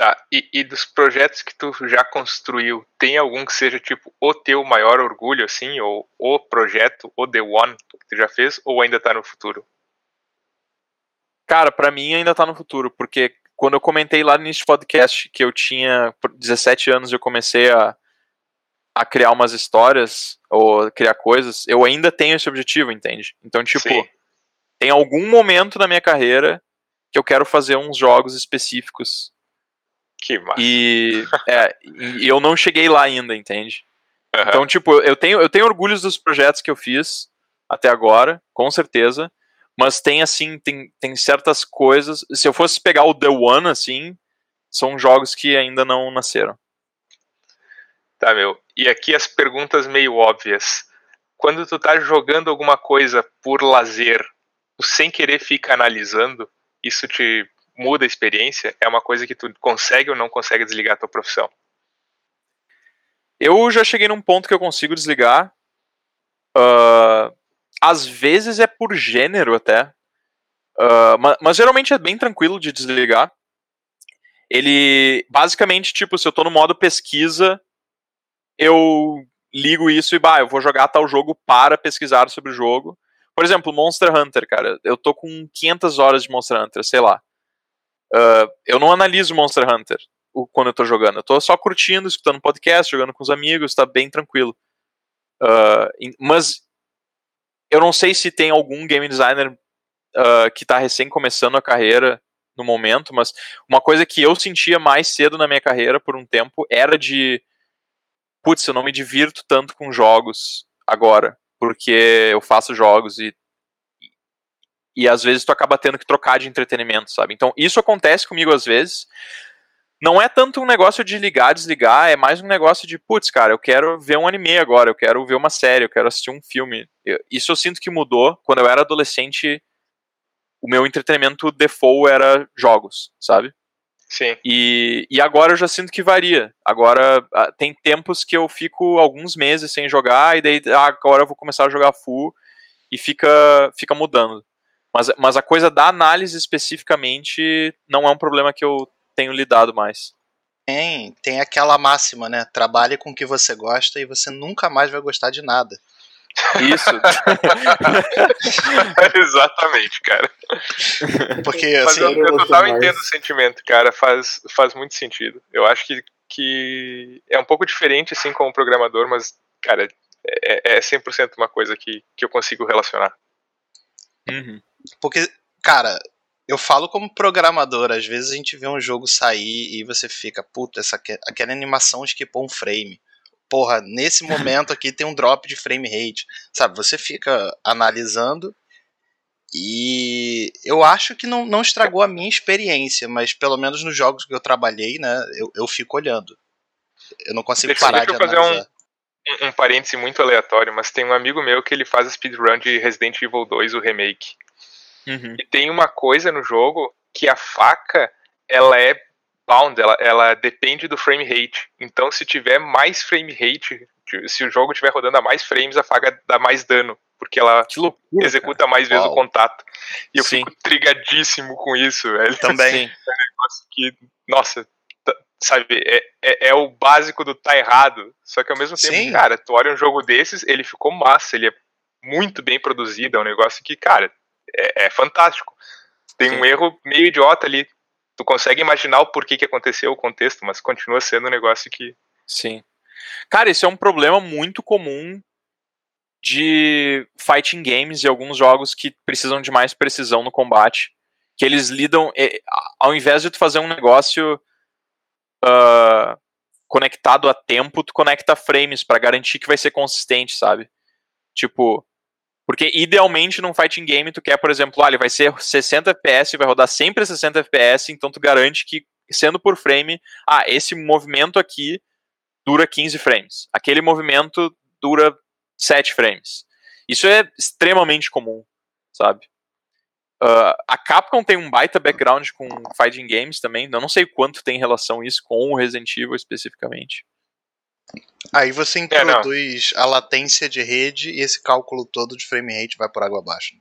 Tá, e, e, dos projetos que tu já construiu, tem algum que seja tipo o teu maior orgulho, assim, ou o projeto, o The One que tu já fez, ou ainda tá no futuro? Cara, para mim ainda tá no futuro, porque quando eu comentei lá nesse podcast que eu tinha 17 anos e eu comecei a, a criar umas histórias, ou criar coisas, eu ainda tenho esse objetivo, entende? Então, tipo, Sim. tem algum momento na minha carreira que eu quero fazer uns jogos específicos que massa. E, é, e eu não cheguei lá ainda, entende? Uhum. Então, tipo, eu tenho, eu tenho orgulho dos projetos que eu fiz até agora, com certeza. Mas tem, assim, tem, tem certas coisas. Se eu fosse pegar o The One, assim, são jogos que ainda não nasceram. Tá, meu. E aqui as perguntas meio óbvias. Quando tu tá jogando alguma coisa por lazer, tu sem querer fica analisando, isso te muda a experiência? É uma coisa que tu consegue ou não consegue desligar a tua profissão? Eu já cheguei num ponto que eu consigo desligar. Uh, às vezes é por gênero até. Uh, mas, mas, geralmente é bem tranquilo de desligar. Ele, basicamente, tipo, se eu tô no modo pesquisa, eu ligo isso e, bah, eu vou jogar tal jogo para pesquisar sobre o jogo. Por exemplo, Monster Hunter, cara. Eu tô com 500 horas de Monster Hunter, sei lá. Uh, eu não analiso Monster Hunter quando eu tô jogando. Eu tô só curtindo, escutando podcast, jogando com os amigos, tá bem tranquilo. Uh, mas eu não sei se tem algum game designer uh, que tá recém começando a carreira no momento, mas uma coisa que eu sentia mais cedo na minha carreira por um tempo era de putz, eu não me divirto tanto com jogos agora, porque eu faço jogos e e às vezes tu acaba tendo que trocar de entretenimento, sabe? Então isso acontece comigo às vezes. Não é tanto um negócio de ligar, desligar, é mais um negócio de, putz, cara, eu quero ver um anime agora, eu quero ver uma série, eu quero assistir um filme. Eu, isso eu sinto que mudou. Quando eu era adolescente, o meu entretenimento default era jogos, sabe? Sim. E, e agora eu já sinto que varia. Agora ah, tem tempos que eu fico alguns meses sem jogar, e daí ah, agora eu vou começar a jogar full e fica, fica mudando. Mas, mas a coisa da análise especificamente não é um problema que eu tenho lidado mais. Tem, tem aquela máxima, né? Trabalhe com o que você gosta e você nunca mais vai gostar de nada. Isso. Exatamente, cara. Porque assim, eu, eu total entendo o sentimento, cara. Faz, faz muito sentido. Eu acho que, que é um pouco diferente, assim, como programador, mas, cara, é, é 100% uma coisa que, que eu consigo relacionar. Uhum. Porque, cara, eu falo como programador, às vezes a gente vê um jogo sair e você fica, puta, essa, aquela animação esquipou um frame. Porra, nesse momento aqui tem um drop de frame rate. Sabe, você fica analisando e eu acho que não, não estragou a minha experiência, mas pelo menos nos jogos que eu trabalhei, né, eu, eu fico olhando. Eu não consigo parar de analisar. Um, um parêntese muito aleatório, mas tem um amigo meu que ele faz a speedrun de Resident Evil 2, o remake. Uhum. E tem uma coisa no jogo que a faca ela é bound, ela, ela depende do frame rate. Então, se tiver mais frame rate, se o jogo estiver rodando a mais frames, a faca dá mais dano, porque ela loucura, executa cara. mais vezes Uau. o contato. E eu Sim. fico trigadíssimo com isso, velho. Também. é um negócio que, nossa, sabe, é, é, é, o básico do tá errado. Só que ao mesmo tempo, Sim. cara, tu olha um jogo desses, ele ficou massa, ele é muito bem produzido, é um negócio que, cara, é, é fantástico. Tem Sim. um erro meio idiota ali. Tu consegue imaginar o porquê que aconteceu, o contexto, mas continua sendo um negócio que. Sim. Cara, isso é um problema muito comum de fighting games e alguns jogos que precisam de mais precisão no combate. Que eles lidam. Ao invés de tu fazer um negócio uh, conectado a tempo, tu conecta frames para garantir que vai ser consistente, sabe? Tipo, porque idealmente num fighting game tu quer, por exemplo, ah, ele vai ser 60 FPS, vai rodar sempre 60 FPS, então tu garante que sendo por frame, ah, esse movimento aqui dura 15 frames. Aquele movimento dura 7 frames. Isso é extremamente comum, sabe? Uh, a Capcom tem um baita background com fighting games também. Eu não sei quanto tem relação isso com o Resident Evil especificamente. Aí você introduz é, a latência de rede e esse cálculo todo de frame rate vai por água abaixo.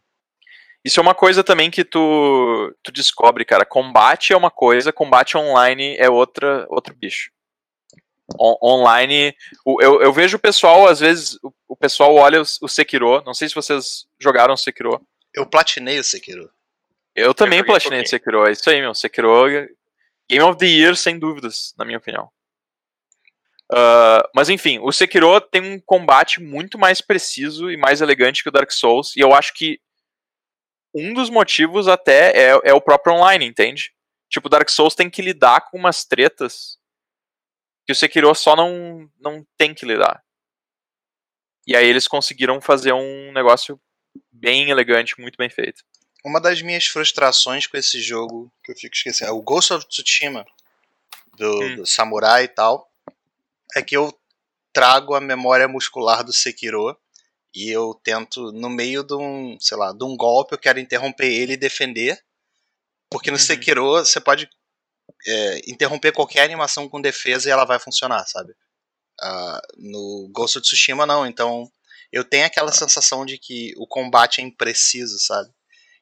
Isso é uma coisa também que tu, tu descobre, cara. Combate é uma coisa, combate online é outra, outro bicho. On, online, o, eu, eu vejo o pessoal, às vezes, o, o pessoal olha o, o, Sekiro. Não sei se vocês jogaram Sekiro. Eu platinei o Sekiro. Eu também eu platinei o Sekiro. É isso aí, meu. Sekiro, Game of the Year, sem dúvidas, na minha opinião. Uh, mas enfim, o Sekiro tem um combate muito mais preciso e mais elegante que o Dark Souls, e eu acho que um dos motivos até é, é o próprio online, entende? Tipo, o Dark Souls tem que lidar com umas tretas que o Sekiro só não, não tem que lidar. E aí eles conseguiram fazer um negócio bem elegante, muito bem feito. Uma das minhas frustrações com esse jogo, que eu fico esquecendo, é o Ghost of Tsushima, do, hum. do samurai e tal, é que eu trago a memória muscular do Sekiro e eu tento, no meio de um, sei lá, de um golpe, eu quero interromper ele e defender. Porque no uhum. Sekiro você pode é, interromper qualquer animação com defesa e ela vai funcionar, sabe? Uh, no Ghost of Tsushima não, então eu tenho aquela sensação de que o combate é impreciso, sabe?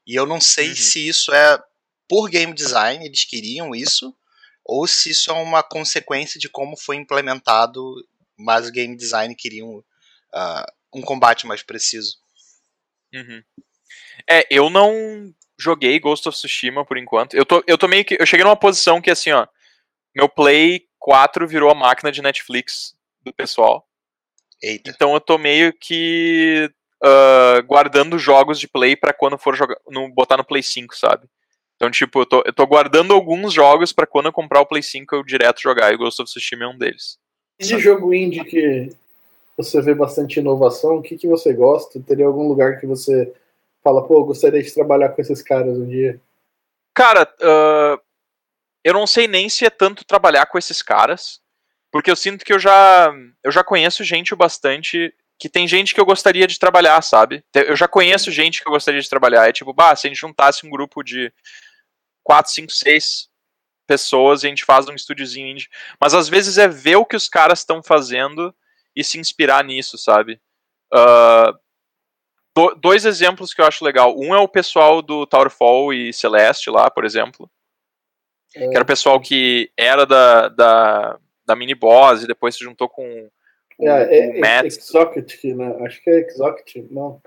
E eu não sei uhum. se isso é por game design, eles queriam isso, ou se isso é uma consequência de como foi implementado, mas o game design queriam uh, um combate mais preciso. Uhum. É, eu não joguei Ghost of Tsushima por enquanto. Eu tô, eu tô meio que. Eu cheguei numa posição que assim, ó. Meu Play 4 virou a máquina de Netflix do pessoal. Eita. Então eu tô meio que uh, guardando jogos de Play para quando for jogar, no, botar no Play 5, sabe? Então, tipo, eu tô, eu tô guardando alguns jogos para quando eu comprar o Play 5 eu direto jogar. E o Ghost of Tsushima é um deles. E de jogo indie que você vê bastante inovação, o que, que você gosta? Teria algum lugar que você fala, pô, gostaria de trabalhar com esses caras um dia? Cara, uh, eu não sei nem se é tanto trabalhar com esses caras, porque eu sinto que eu já, eu já conheço gente o bastante que tem gente que eu gostaria de trabalhar, sabe? Eu já conheço gente que eu gostaria de trabalhar. É tipo, bah, se a gente juntasse um grupo de 4, 5, 6 pessoas e a gente faz um estúdiozinho indie. Mas às vezes é ver o que os caras estão fazendo e se inspirar nisso, sabe? Uh, do, dois exemplos que eu acho legal. Um é o pessoal do Towerfall e Celeste lá, por exemplo. É. Que era o pessoal que era da, da, da mini boss e depois se juntou com o, é, o é, Matt. Exotic, né? Acho que é Exotic, não.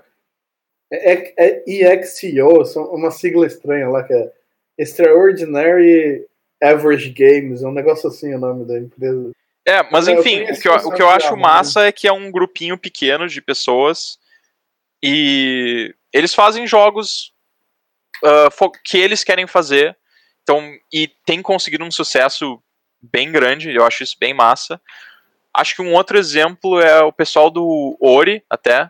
É, é, é EXCO, uma sigla estranha lá que é Extraordinary Average Games, é um negócio assim o nome da empresa. É, mas enfim, o que eu, o que eu acho massa é que é um grupinho pequeno de pessoas e eles fazem jogos uh, que eles querem fazer. Então, e tem conseguido um sucesso bem grande, eu acho isso bem massa. Acho que um outro exemplo é o pessoal do Ori, até.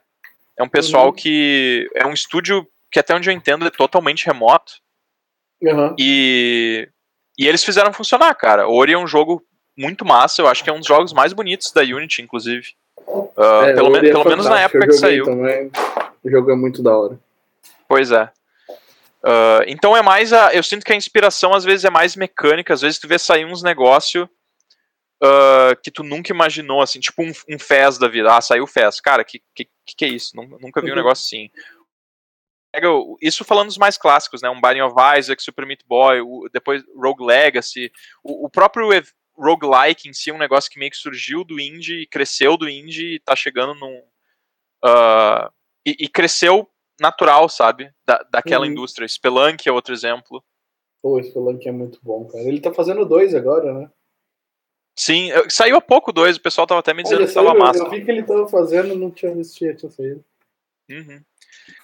É um pessoal uhum. que. É um estúdio que, até onde eu entendo, é totalmente remoto. Uhum. E. E eles fizeram funcionar, cara. Ori é um jogo muito massa. Eu acho que é um dos jogos mais bonitos da Unity, inclusive. Uh, é, pelo, me é pelo menos na época que saiu. Também. O jogo é muito da hora. Pois é. Uh, então é mais a. Eu sinto que a inspiração às vezes é mais mecânica, às vezes tu vê sair uns negócios uh, que tu nunca imaginou, assim, tipo um, um Fez da vida. Ah, saiu o Fez. Cara, que, que, que é isso? Nunca vi um uhum. negócio assim. Isso falando dos mais clássicos, né? Um Binding of Isaac, Super Meat Boy, o, depois Rogue Legacy, o, o próprio roguelike em si é um negócio que meio que surgiu do indie, cresceu do indie e tá chegando num. Uh, e, e, cresceu natural, sabe? Da, daquela uhum. indústria. Spelunk é outro exemplo. Pô, Spelunk é muito bom, cara. Ele tá fazendo dois agora, né? Sim, saiu há pouco dois, o pessoal tava até me dizendo Olha, que tava massa. Eu vi que ele tava fazendo, não tinha que tinha saído. Uhum.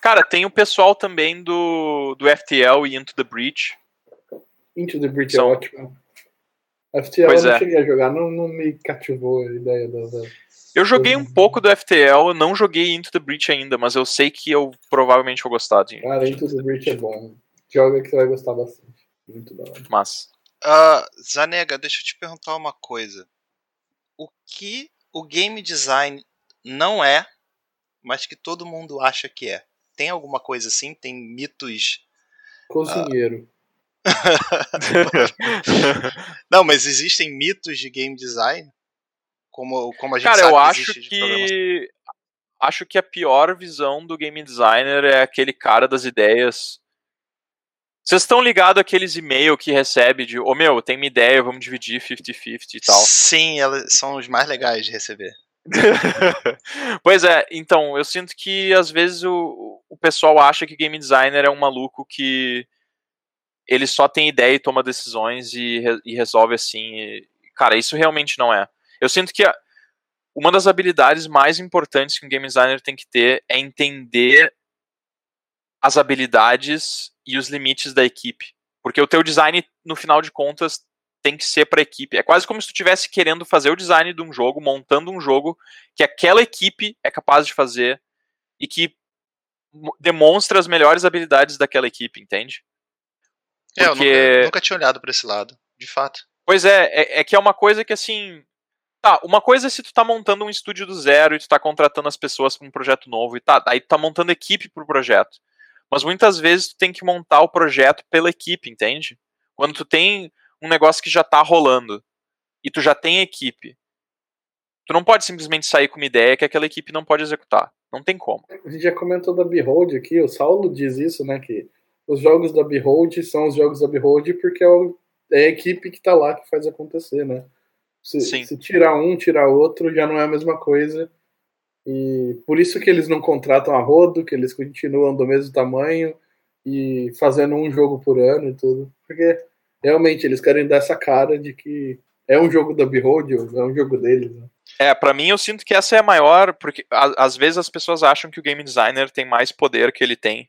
Cara, tem o pessoal também do, do FTL e Into the Breach. Into the Breach é São... é ótimo. FTL pois eu não é. cheguei a jogar, não, não me cativou a ideia da. Eu joguei um pouco do FTL, não joguei Into the Breach ainda, mas eu sei que eu provavelmente vou gostar de. Cara, Into the Breach é bom. Joga que você vai gostar bastante. Muito da hora. Mas. Uh, Zanega, deixa eu te perguntar uma coisa. O que o game design não é, mas que todo mundo acha que é? Tem alguma coisa assim? Tem mitos? Cozinheiro. Uh, não, mas existem mitos de game design Como, como a gente Cara, sabe eu que acho problemas. que. Acho que a pior visão do game designer é aquele cara das ideias. Vocês estão ligados àqueles e-mail que recebe de, ô meu, tem uma ideia, vamos dividir 50-50 e tal. Sim, elas são os mais legais de receber. pois é, então, eu sinto que às vezes o, o pessoal acha que game designer é um maluco que ele só tem ideia e toma decisões e, e resolve assim. e- cara, isso realmente não é. Eu sinto que a- uma das habilidades mais importantes que um game designer tem que ter é entender as habilidades e os limites da equipe. Porque o teu design, no final de contas, tem que ser para a equipe. É quase como se tu estivesse querendo fazer o design de um jogo, montando um jogo que aquela equipe é capaz de fazer e que mo- demonstra as melhores habilidades daquela equipe, entende? É, eu Porque- nunca, nunca tinha olhado pra esse lado, de fato. Pois é, é, é que é uma coisa que assim. Tá, uma coisa é se tu tá montando um estúdio do zero e tu tá contratando as pessoas para um projeto novo e tá, aí tu tá montando equipe pro projeto. Mas muitas vezes tu tem que montar o projeto pela equipe, entende? Quando tu tem um negócio que já tá rolando e tu já tem equipe, tu não pode simplesmente sair com uma ideia que aquela equipe não pode executar. Não tem como. A gente já comentou da Behold aqui, o Saulo diz isso, né? Que os jogos da Behold são os jogos da Behold porque é, é a equipe que tá lá que faz acontecer, né? Se, Sim. se tirar um, tirar outro, já não é a mesma coisa. E por isso que eles não contratam a rodo, que eles continuam do mesmo tamanho e fazendo um jogo por ano e tudo. Porque realmente eles querem dar essa cara de que é um jogo da Behold, é um jogo deles. Né? É, pra mim eu sinto que essa é a maior, porque às vezes as pessoas acham que o game designer tem mais poder que ele tem.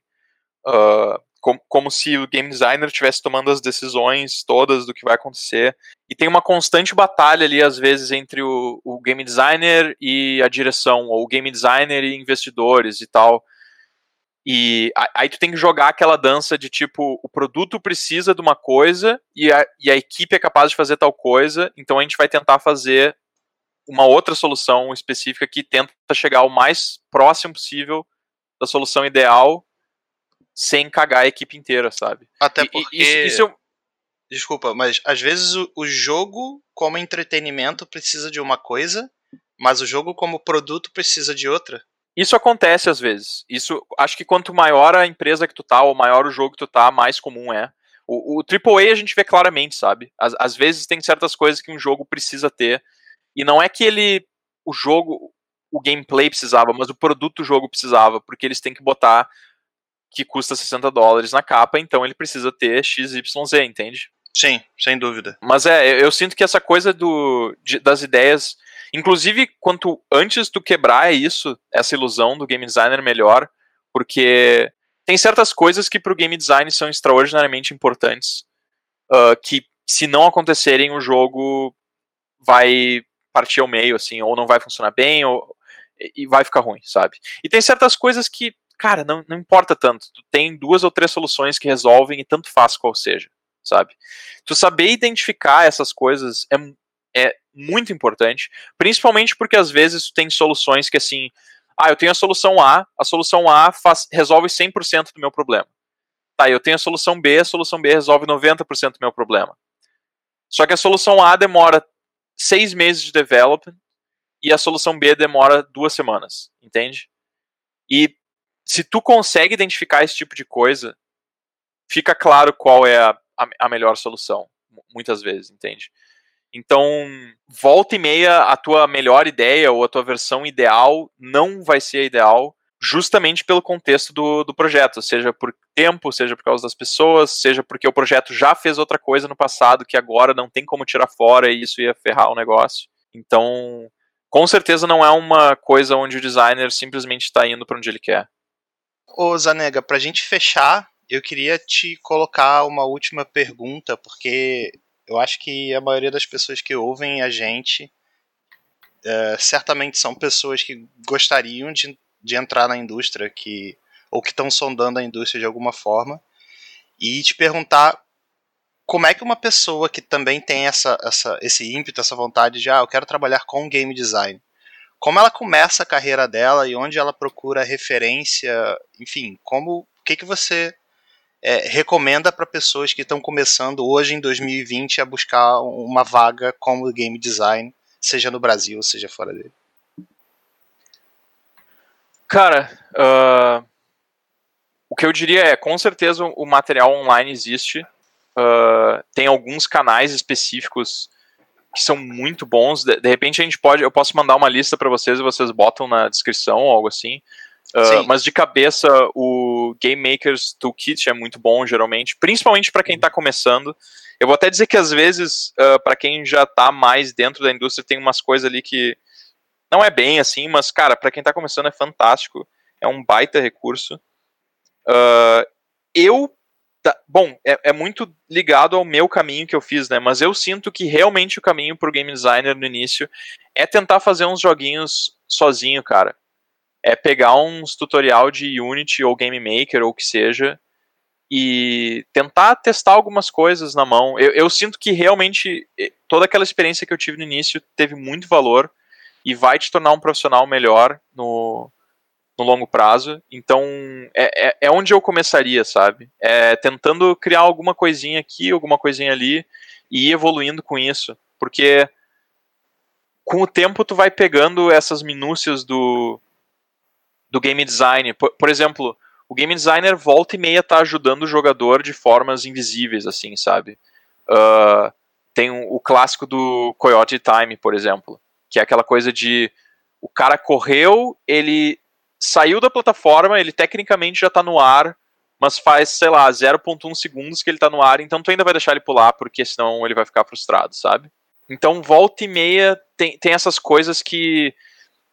ah, com- como se o game designer estivesse tomando as decisões todas do que vai acontecer. E tem uma constante batalha ali, às vezes, entre o, o game designer e a direção, ou o game designer e investidores e tal. E aí tu tem que jogar aquela dança de tipo, o produto precisa de uma coisa e a, e a equipe é capaz de fazer tal coisa, então a gente vai tentar fazer uma outra solução específica que tenta chegar o mais próximo possível da solução ideal sem cagar a equipe inteira, sabe? Até E- e porque. isso, isso eu- Desculpa, mas às vezes o, o jogo, como entretenimento, precisa de uma coisa, mas o jogo, como produto, precisa de outra. Isso acontece às vezes. Isso, acho que quanto maior a empresa que tu tá, ou maior o jogo que tu tá, mais comum é. O, o AAA a gente vê claramente, sabe? Às, às vezes tem certas coisas que um jogo precisa ter. E não é que ele. O jogo. O gameplay precisava, mas o produto do jogo precisava, porque eles têm que botar que custa 60 dólares na capa, então ele precisa ter XYZ, entende? Sim, sem dúvida. Mas é, eu- eu sinto que essa coisa do, de- das ideias. Inclusive, quanto antes tu quebrar isso, essa ilusão do game designer melhor, porque tem certas coisas que pro game design são extraordinariamente importantes, ah, que se não acontecerem, o jogo vai partir ao meio, assim, ou não vai funcionar bem, ou, e vai ficar ruim, sabe? E tem certas coisas que, cara, não, não importa tanto. Tu tem duas ou três soluções que resolvem e tanto faz qual seja, sabe? Tu saber identificar essas coisas é, é muito importante, principalmente porque às vezes tu tem soluções que assim, ah, eu tenho a solução A, a solução A faz, resolve 100% do meu problema. Tá, eu tenho a solução B, a solução B resolve 90% do meu problema. Só que a solução A demora seis meses de development e a solução B demora duas semanas, entende? E se tu consegue identificar esse tipo de coisa, fica claro qual é a, a, melhor solução, mu- muitas vezes, entende? Então, volta e meia, a tua melhor ideia ou a tua versão ideal não vai ser ideal, justamente pelo contexto do, do projeto, seja por tempo, seja por causa das pessoas, seja porque o projeto já fez outra coisa no passado que agora não tem como tirar fora e isso ia ferrar o negócio. Então, com certeza não é uma coisa onde o designer simplesmente está indo para onde ele quer. Ô, Zanega, pra gente fechar, eu queria te colocar uma última pergunta, porque eu acho que a maioria das pessoas que ouvem a gente é, certamente são pessoas que gostariam de, de entrar na indústria, que ou que estão sondando a indústria de alguma forma, e te perguntar como é que uma pessoa que também tem essa, essa, esse ímpeto, essa vontade de, ah, eu quero trabalhar com game design, como ela começa a carreira dela e onde ela procura referência, enfim, como o que, que você é, recomenda para pessoas que estão começando hoje em 2020 a buscar uma vaga como game design seja no Brasil, seja fora dele? Cara, uh, o que eu diria é, com certeza o material online existe. Uh, tem alguns canais específicos que são muito bons. De, de, repente a gente pode, eu posso mandar uma lista para vocês e vocês botam na descrição ou algo assim. Uh, mas de cabeça, o Game Makers Toolkit é muito bom, geralmente, principalmente para quem está começando. Eu vou até dizer que às vezes, uh, para quem já está mais dentro da indústria, tem umas coisas ali que não é bem assim, mas, cara, para quem está começando é fantástico. É um baita recurso. Uh, eu. Tá, bom, é, é, muito ligado ao meu caminho que eu fiz, né? Mas eu sinto que realmente o caminho pro game designer no início é tentar fazer uns joguinhos sozinho, cara. É pegar uns tutorial de Unity ou Game Maker ou o que seja e tentar testar algumas coisas na mão. Eu, eu sinto que realmente toda aquela experiência que eu tive no início teve muito valor e vai te tornar um profissional melhor no, no longo prazo. Então, é, é, é, onde eu começaria, sabe? É tentando criar alguma coisinha aqui, alguma coisinha ali e ir evoluindo com isso. Porque com o tempo tu vai pegando essas minúcias do, do game design. Por, por exemplo, o game designer volta e meia tá ajudando o jogador de formas invisíveis, assim, sabe? Uh, tem um, o clássico do Coyote Time, por exemplo que é aquela coisa de o cara correu, ele saiu da plataforma, ele tecnicamente já tá no ar, mas faz, sei lá, 0.1 segundos que ele tá no ar, então tu ainda vai deixar ele pular, porque senão ele vai ficar frustrado, sabe? Então, volta e meia, tem, tem essas coisas que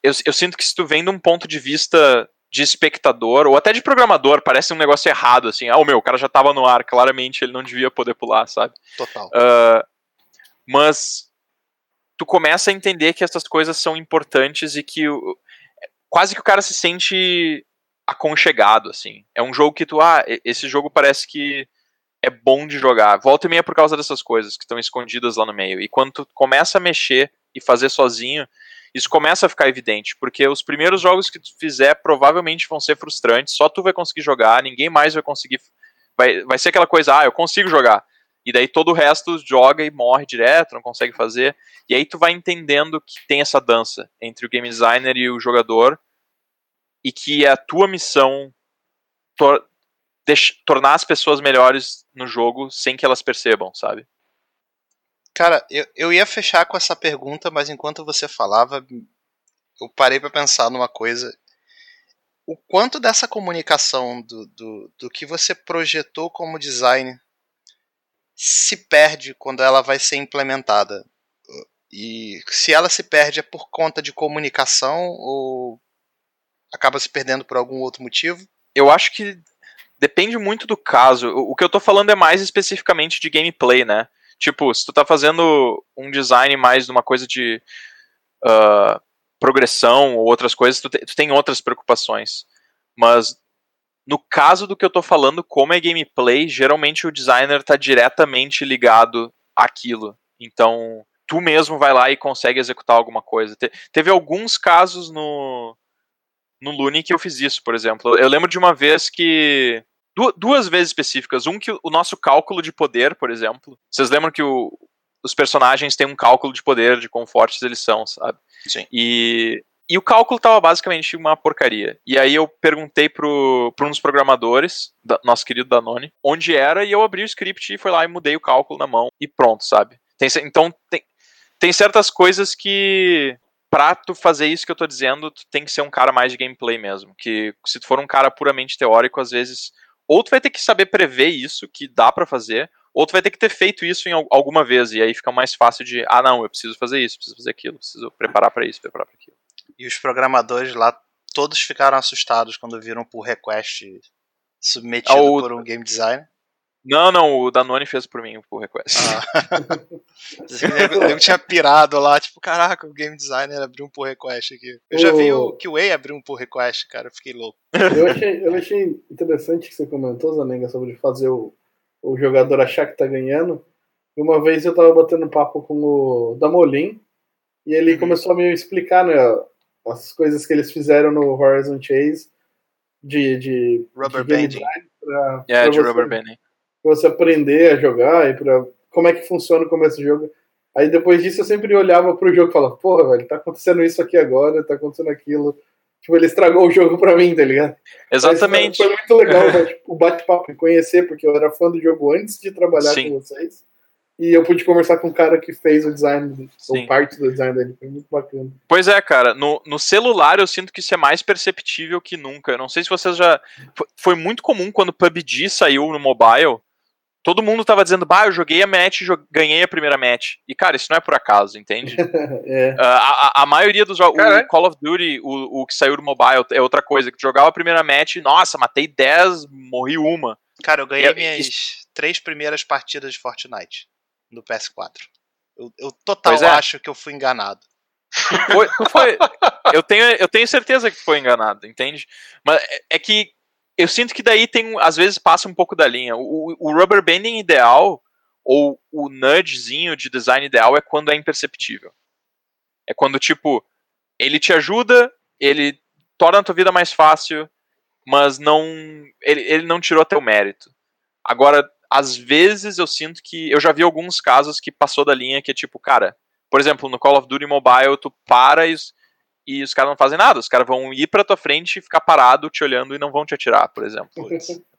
eu, eu sinto que se tu vem de um ponto de vista de espectador, ou até de programador, parece um negócio errado, assim, ah, o meu, o cara já tava no ar, claramente ele não devia poder pular, sabe? Total. Uh, mas tu começa a entender que essas coisas são importantes e que quase que o cara se sente aconchegado, assim. É um jogo que tu, ah, esse jogo parece que é bom de jogar. Volta e meia por causa dessas coisas que estão escondidas lá no meio. E quando tu começa a mexer e fazer sozinho, isso começa a ficar evidente, porque os primeiros jogos que tu fizer provavelmente vão ser frustrantes, só tu vai conseguir jogar, ninguém mais vai conseguir. Vai, vai ser aquela coisa, ah, eu consigo jogar. E daí todo o resto joga e morre direto, não consegue fazer. E aí tu vai entendendo que tem essa dança entre o game designer e o jogador e que é a tua missão tor tornar as pessoas melhores no jogo sem que elas percebam, sabe? Cara, eu, eu ia fechar com essa pergunta, mas enquanto você falava, eu parei para pensar numa coisa. O quanto dessa comunicação do, do, do que você projetou como design se perde quando ela vai ser implementada. E se ela se perde é por conta de comunicação ou acaba se perdendo por algum outro motivo? Eu acho que depende muito do caso. O que eu tô falando é mais especificamente de gameplay, né? Tipo, se tu tá fazendo um design mais de uma coisa de uh, progressão ou outras coisas, tu, te, tu tem outras preocupações. Mas no caso do que eu tô falando, como é gameplay, geralmente o designer tá diretamente ligado àquilo. Então, tu mesmo vai lá e consegue executar alguma coisa. Te teve alguns casos no no Lune que eu fiz isso, por exemplo. Eu lembro de uma vez que du duas vezes específicas, um que o nosso cálculo de poder, por exemplo. Vocês lembram que o, os personagens têm um cálculo de poder de quão fortes eles são, sabe? Sim. E e o cálculo tava basicamente uma porcaria. E aí eu perguntei pro, pro um dos programadores, da, nosso querido Danone, onde era, e eu abri o script e fui lá e mudei o cálculo na mão e pronto, sabe? Tem, então tem, tem certas coisas que pra tu fazer isso que eu tô dizendo, tu tem que ser um cara mais de gameplay mesmo. Que se tu for um cara puramente teórico, às vezes, ou tu vai ter que saber prever isso, que dá para fazer, ou tu vai ter que ter feito isso em alguma vez, e aí fica mais fácil de, ah não, eu preciso fazer isso, preciso fazer aquilo, preciso preparar para isso, preparar para aquilo. E os programadores lá todos ficaram assustados quando viram por request submetido Ao... por um game designer. Não, não, o Danone fez por mim o request. Ah. eu tinha pirado lá, tipo, caraca, o game designer abriu um pull request aqui. Eu já vi o QA abrir um pull request, cara, eu fiquei louco. Eu achei, eu achei interessante que você comentou, Zanenga, sobre fazer o, o jogador achar que tá ganhando. Uma vez eu tava batendo papo com o Damolin, e ele uhum. começou a me explicar, né, as coisas que eles fizeram no Horizon Chase de, de, rubber de banding. Pra, yeah, pra de você, rubber banding. Pra você aprender a jogar e para como é que funciona o começo do jogo. Aí depois disso eu sempre olhava pro jogo e falava, porra, velho, tá acontecendo isso aqui agora, tá acontecendo aquilo. Tipo, ele estragou o jogo pra mim, tá ligado? Exatamente. Mas, foi muito legal né, tipo, o bate-papo e conhecer, porque eu era fã do jogo antes de trabalhar Sim. com vocês. E eu pude conversar com o cara que fez o design, Sim. ou parte do design dele. Foi muito bacana. Pois é, cara. No, no celular eu sinto que isso é mais perceptível que nunca. Eu não sei se vocês já. Foi, foi muito comum quando o PUBG saiu no mobile. Todo mundo tava dizendo, bah, eu joguei a match e ganhei a primeira match. E, cara, isso não é por acaso, entende? é. Ah, a, a- a maioria dos jogos. O Call of Duty, o, o que saiu no mobile, é outra coisa. Que tu jogava a primeira match, nossa, matei 10, morri uma. Cara, eu ganhei E- minhas três primeiras partidas de Fortnite no PS4. Eu, eu total é. acho que eu fui enganado. Foi, foi- eu, tenho, eu tenho certeza que foi enganado, entende? Mas é, é que eu sinto que daí tem, às vezes passa um pouco da linha. O, o rubber banding ideal, ou o nudgezinho de design ideal, é quando é imperceptível. É quando, tipo, ele te ajuda, ele torna a tua vida mais fácil, mas não. Ele, ele não tirou teu mérito. Agora, às vezes eu sinto que. Eu já vi alguns casos que passou da linha que é tipo, cara, por exemplo, no Call of Duty Mobile, tu para e, e os caras não fazem nada. Os caras vão ir pra tua frente e ficar parado te olhando e não vão te atirar, por exemplo.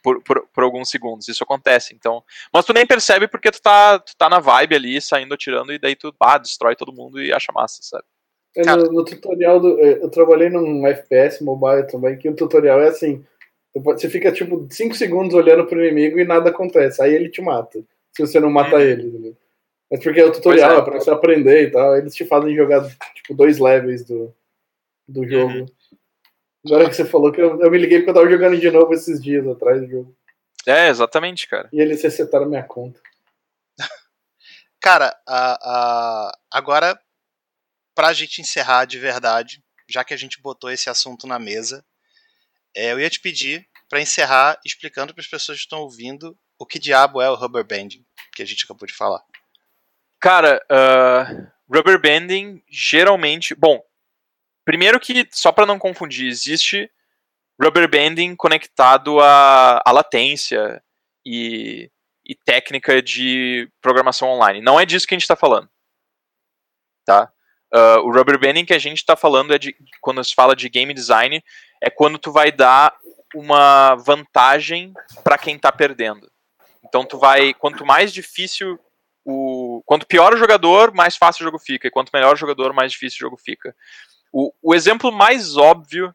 Por, por, por alguns segundos. Isso acontece. Então. Mas tu nem percebe porque tu tá, tu tá na vibe ali, saindo atirando, e daí tu ah, destrói todo mundo e acha massa, sabe? É, Cara- no, no tutorial do. eh, Eu trabalhei num FPS mobile também, que o tutorial é assim. Você fica tipo 5 segundos olhando pro inimigo e nada acontece. Aí ele te mata. Se você não mata Uhum. ele. entendeu? Mas porque é o tutorial, Pois é. é. pra você aprender e tal. Eles te fazem jogar tipo dois levels do, do jogo. Uhum. Agora que você falou que eu, eu me liguei porque eu tava jogando de novo esses dias atrás do jogo. É, exatamente, cara. E eles resetaram minha conta. Cara, a, a, agora, pra gente encerrar de verdade, já que a gente botou esse assunto na mesa, é, eu ia te pedir pra encerrar explicando para as pessoas que estão ouvindo o que diabo é o rubber banding, que a gente acabou de falar. Cara, uh, rubber banding geralmente. Bom, primeiro que, só para não confundir, existe rubber banding conectado à, à latência e, e técnica de programação online. Não é disso que a gente está falando. Tá? Uh, o rubber banding que a gente está falando é de quando se fala de game design é quando tu vai dar uma vantagem para quem está perdendo. Então tu vai quanto mais difícil o quanto pior o jogador, mais fácil o jogo fica, e quanto melhor o jogador, mais difícil o jogo fica. O, o exemplo mais óbvio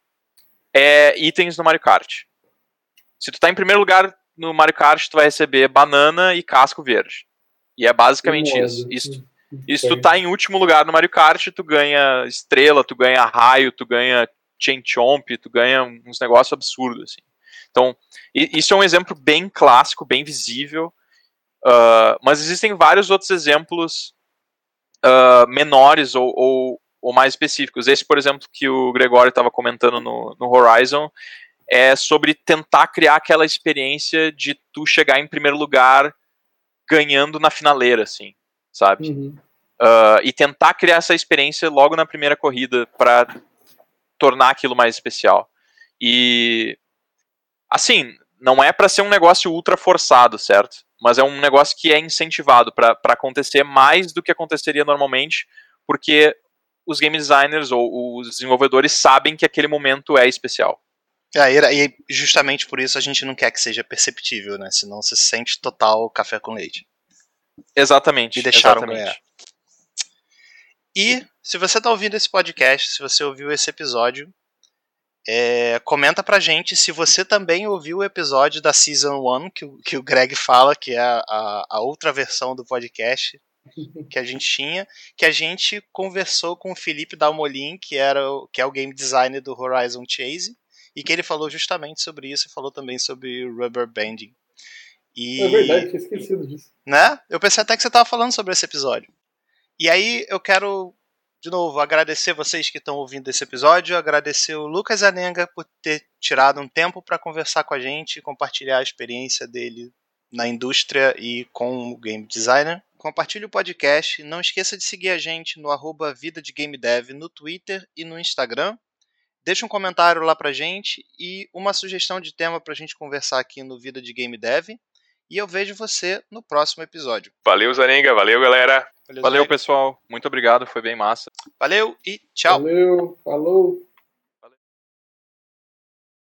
é itens no Mario Kart. Se tu tá em primeiro lugar no Mario Kart, tu vai receber banana e casco verde. E é basicamente isso. Isso, se tu tá em último lugar no Mario Kart, tu ganha estrela, tu ganha raio, tu ganha chain chomp, tu ganha uns negócios absurdos, assim. Então, isso é um exemplo bem clássico, bem visível, uh, mas existem vários outros exemplos uh, menores ou, ou, ou mais específicos. Esse, por exemplo, que o Gregório estava comentando no, no Horizon, é sobre tentar criar aquela experiência de tu chegar em primeiro lugar ganhando na finaleira, assim, sabe? Uhum. Uh, e tentar criar essa experiência logo na primeira corrida para tornar aquilo mais especial. E assim, não é para ser um negócio ultra forçado, certo? Mas é um negócio que é incentivado para acontecer mais do que aconteceria normalmente, porque os game designers ou os desenvolvedores sabem que aquele momento é especial. É, e justamente por isso a gente não quer que seja perceptível, né? Senão você sente total café com leite. Exatamente. E deixaram exatamente. ganhar. E se você está ouvindo esse podcast, se você ouviu esse episódio, é, comenta pra gente se você também ouviu o episódio da Season 1 que, o- que o Greg fala, que é a, a outra versão do podcast que a gente tinha, que a gente conversou com o Felipe Dalmolin, que, era o, que é o game designer do Horizon Chase, e que ele falou justamente sobre isso e falou também sobre rubber banding. E É verdade, tinha esquecido disso. né? Eu pensei até que você estava falando sobre esse episódio. E aí eu quero, de novo, agradecer vocês que estão ouvindo esse episódio, agradecer o Lucas Anenga por ter tirado um tempo para conversar com a gente e compartilhar a experiência dele na indústria e com o game designer. Compartilhe o podcast, não esqueça de seguir a gente no arroba Vida de Game Dev no Twitter e no Instagram. Deixe um comentário lá pra gente e uma sugestão de tema pra gente conversar aqui no Vida de Game Dev. E eu vejo você no próximo episódio. Valeu, Zaninga. Valeu, galera. Valeu, pessoal. Muito obrigado. Foi bem massa. Valeu e tchau. Valeu, falou.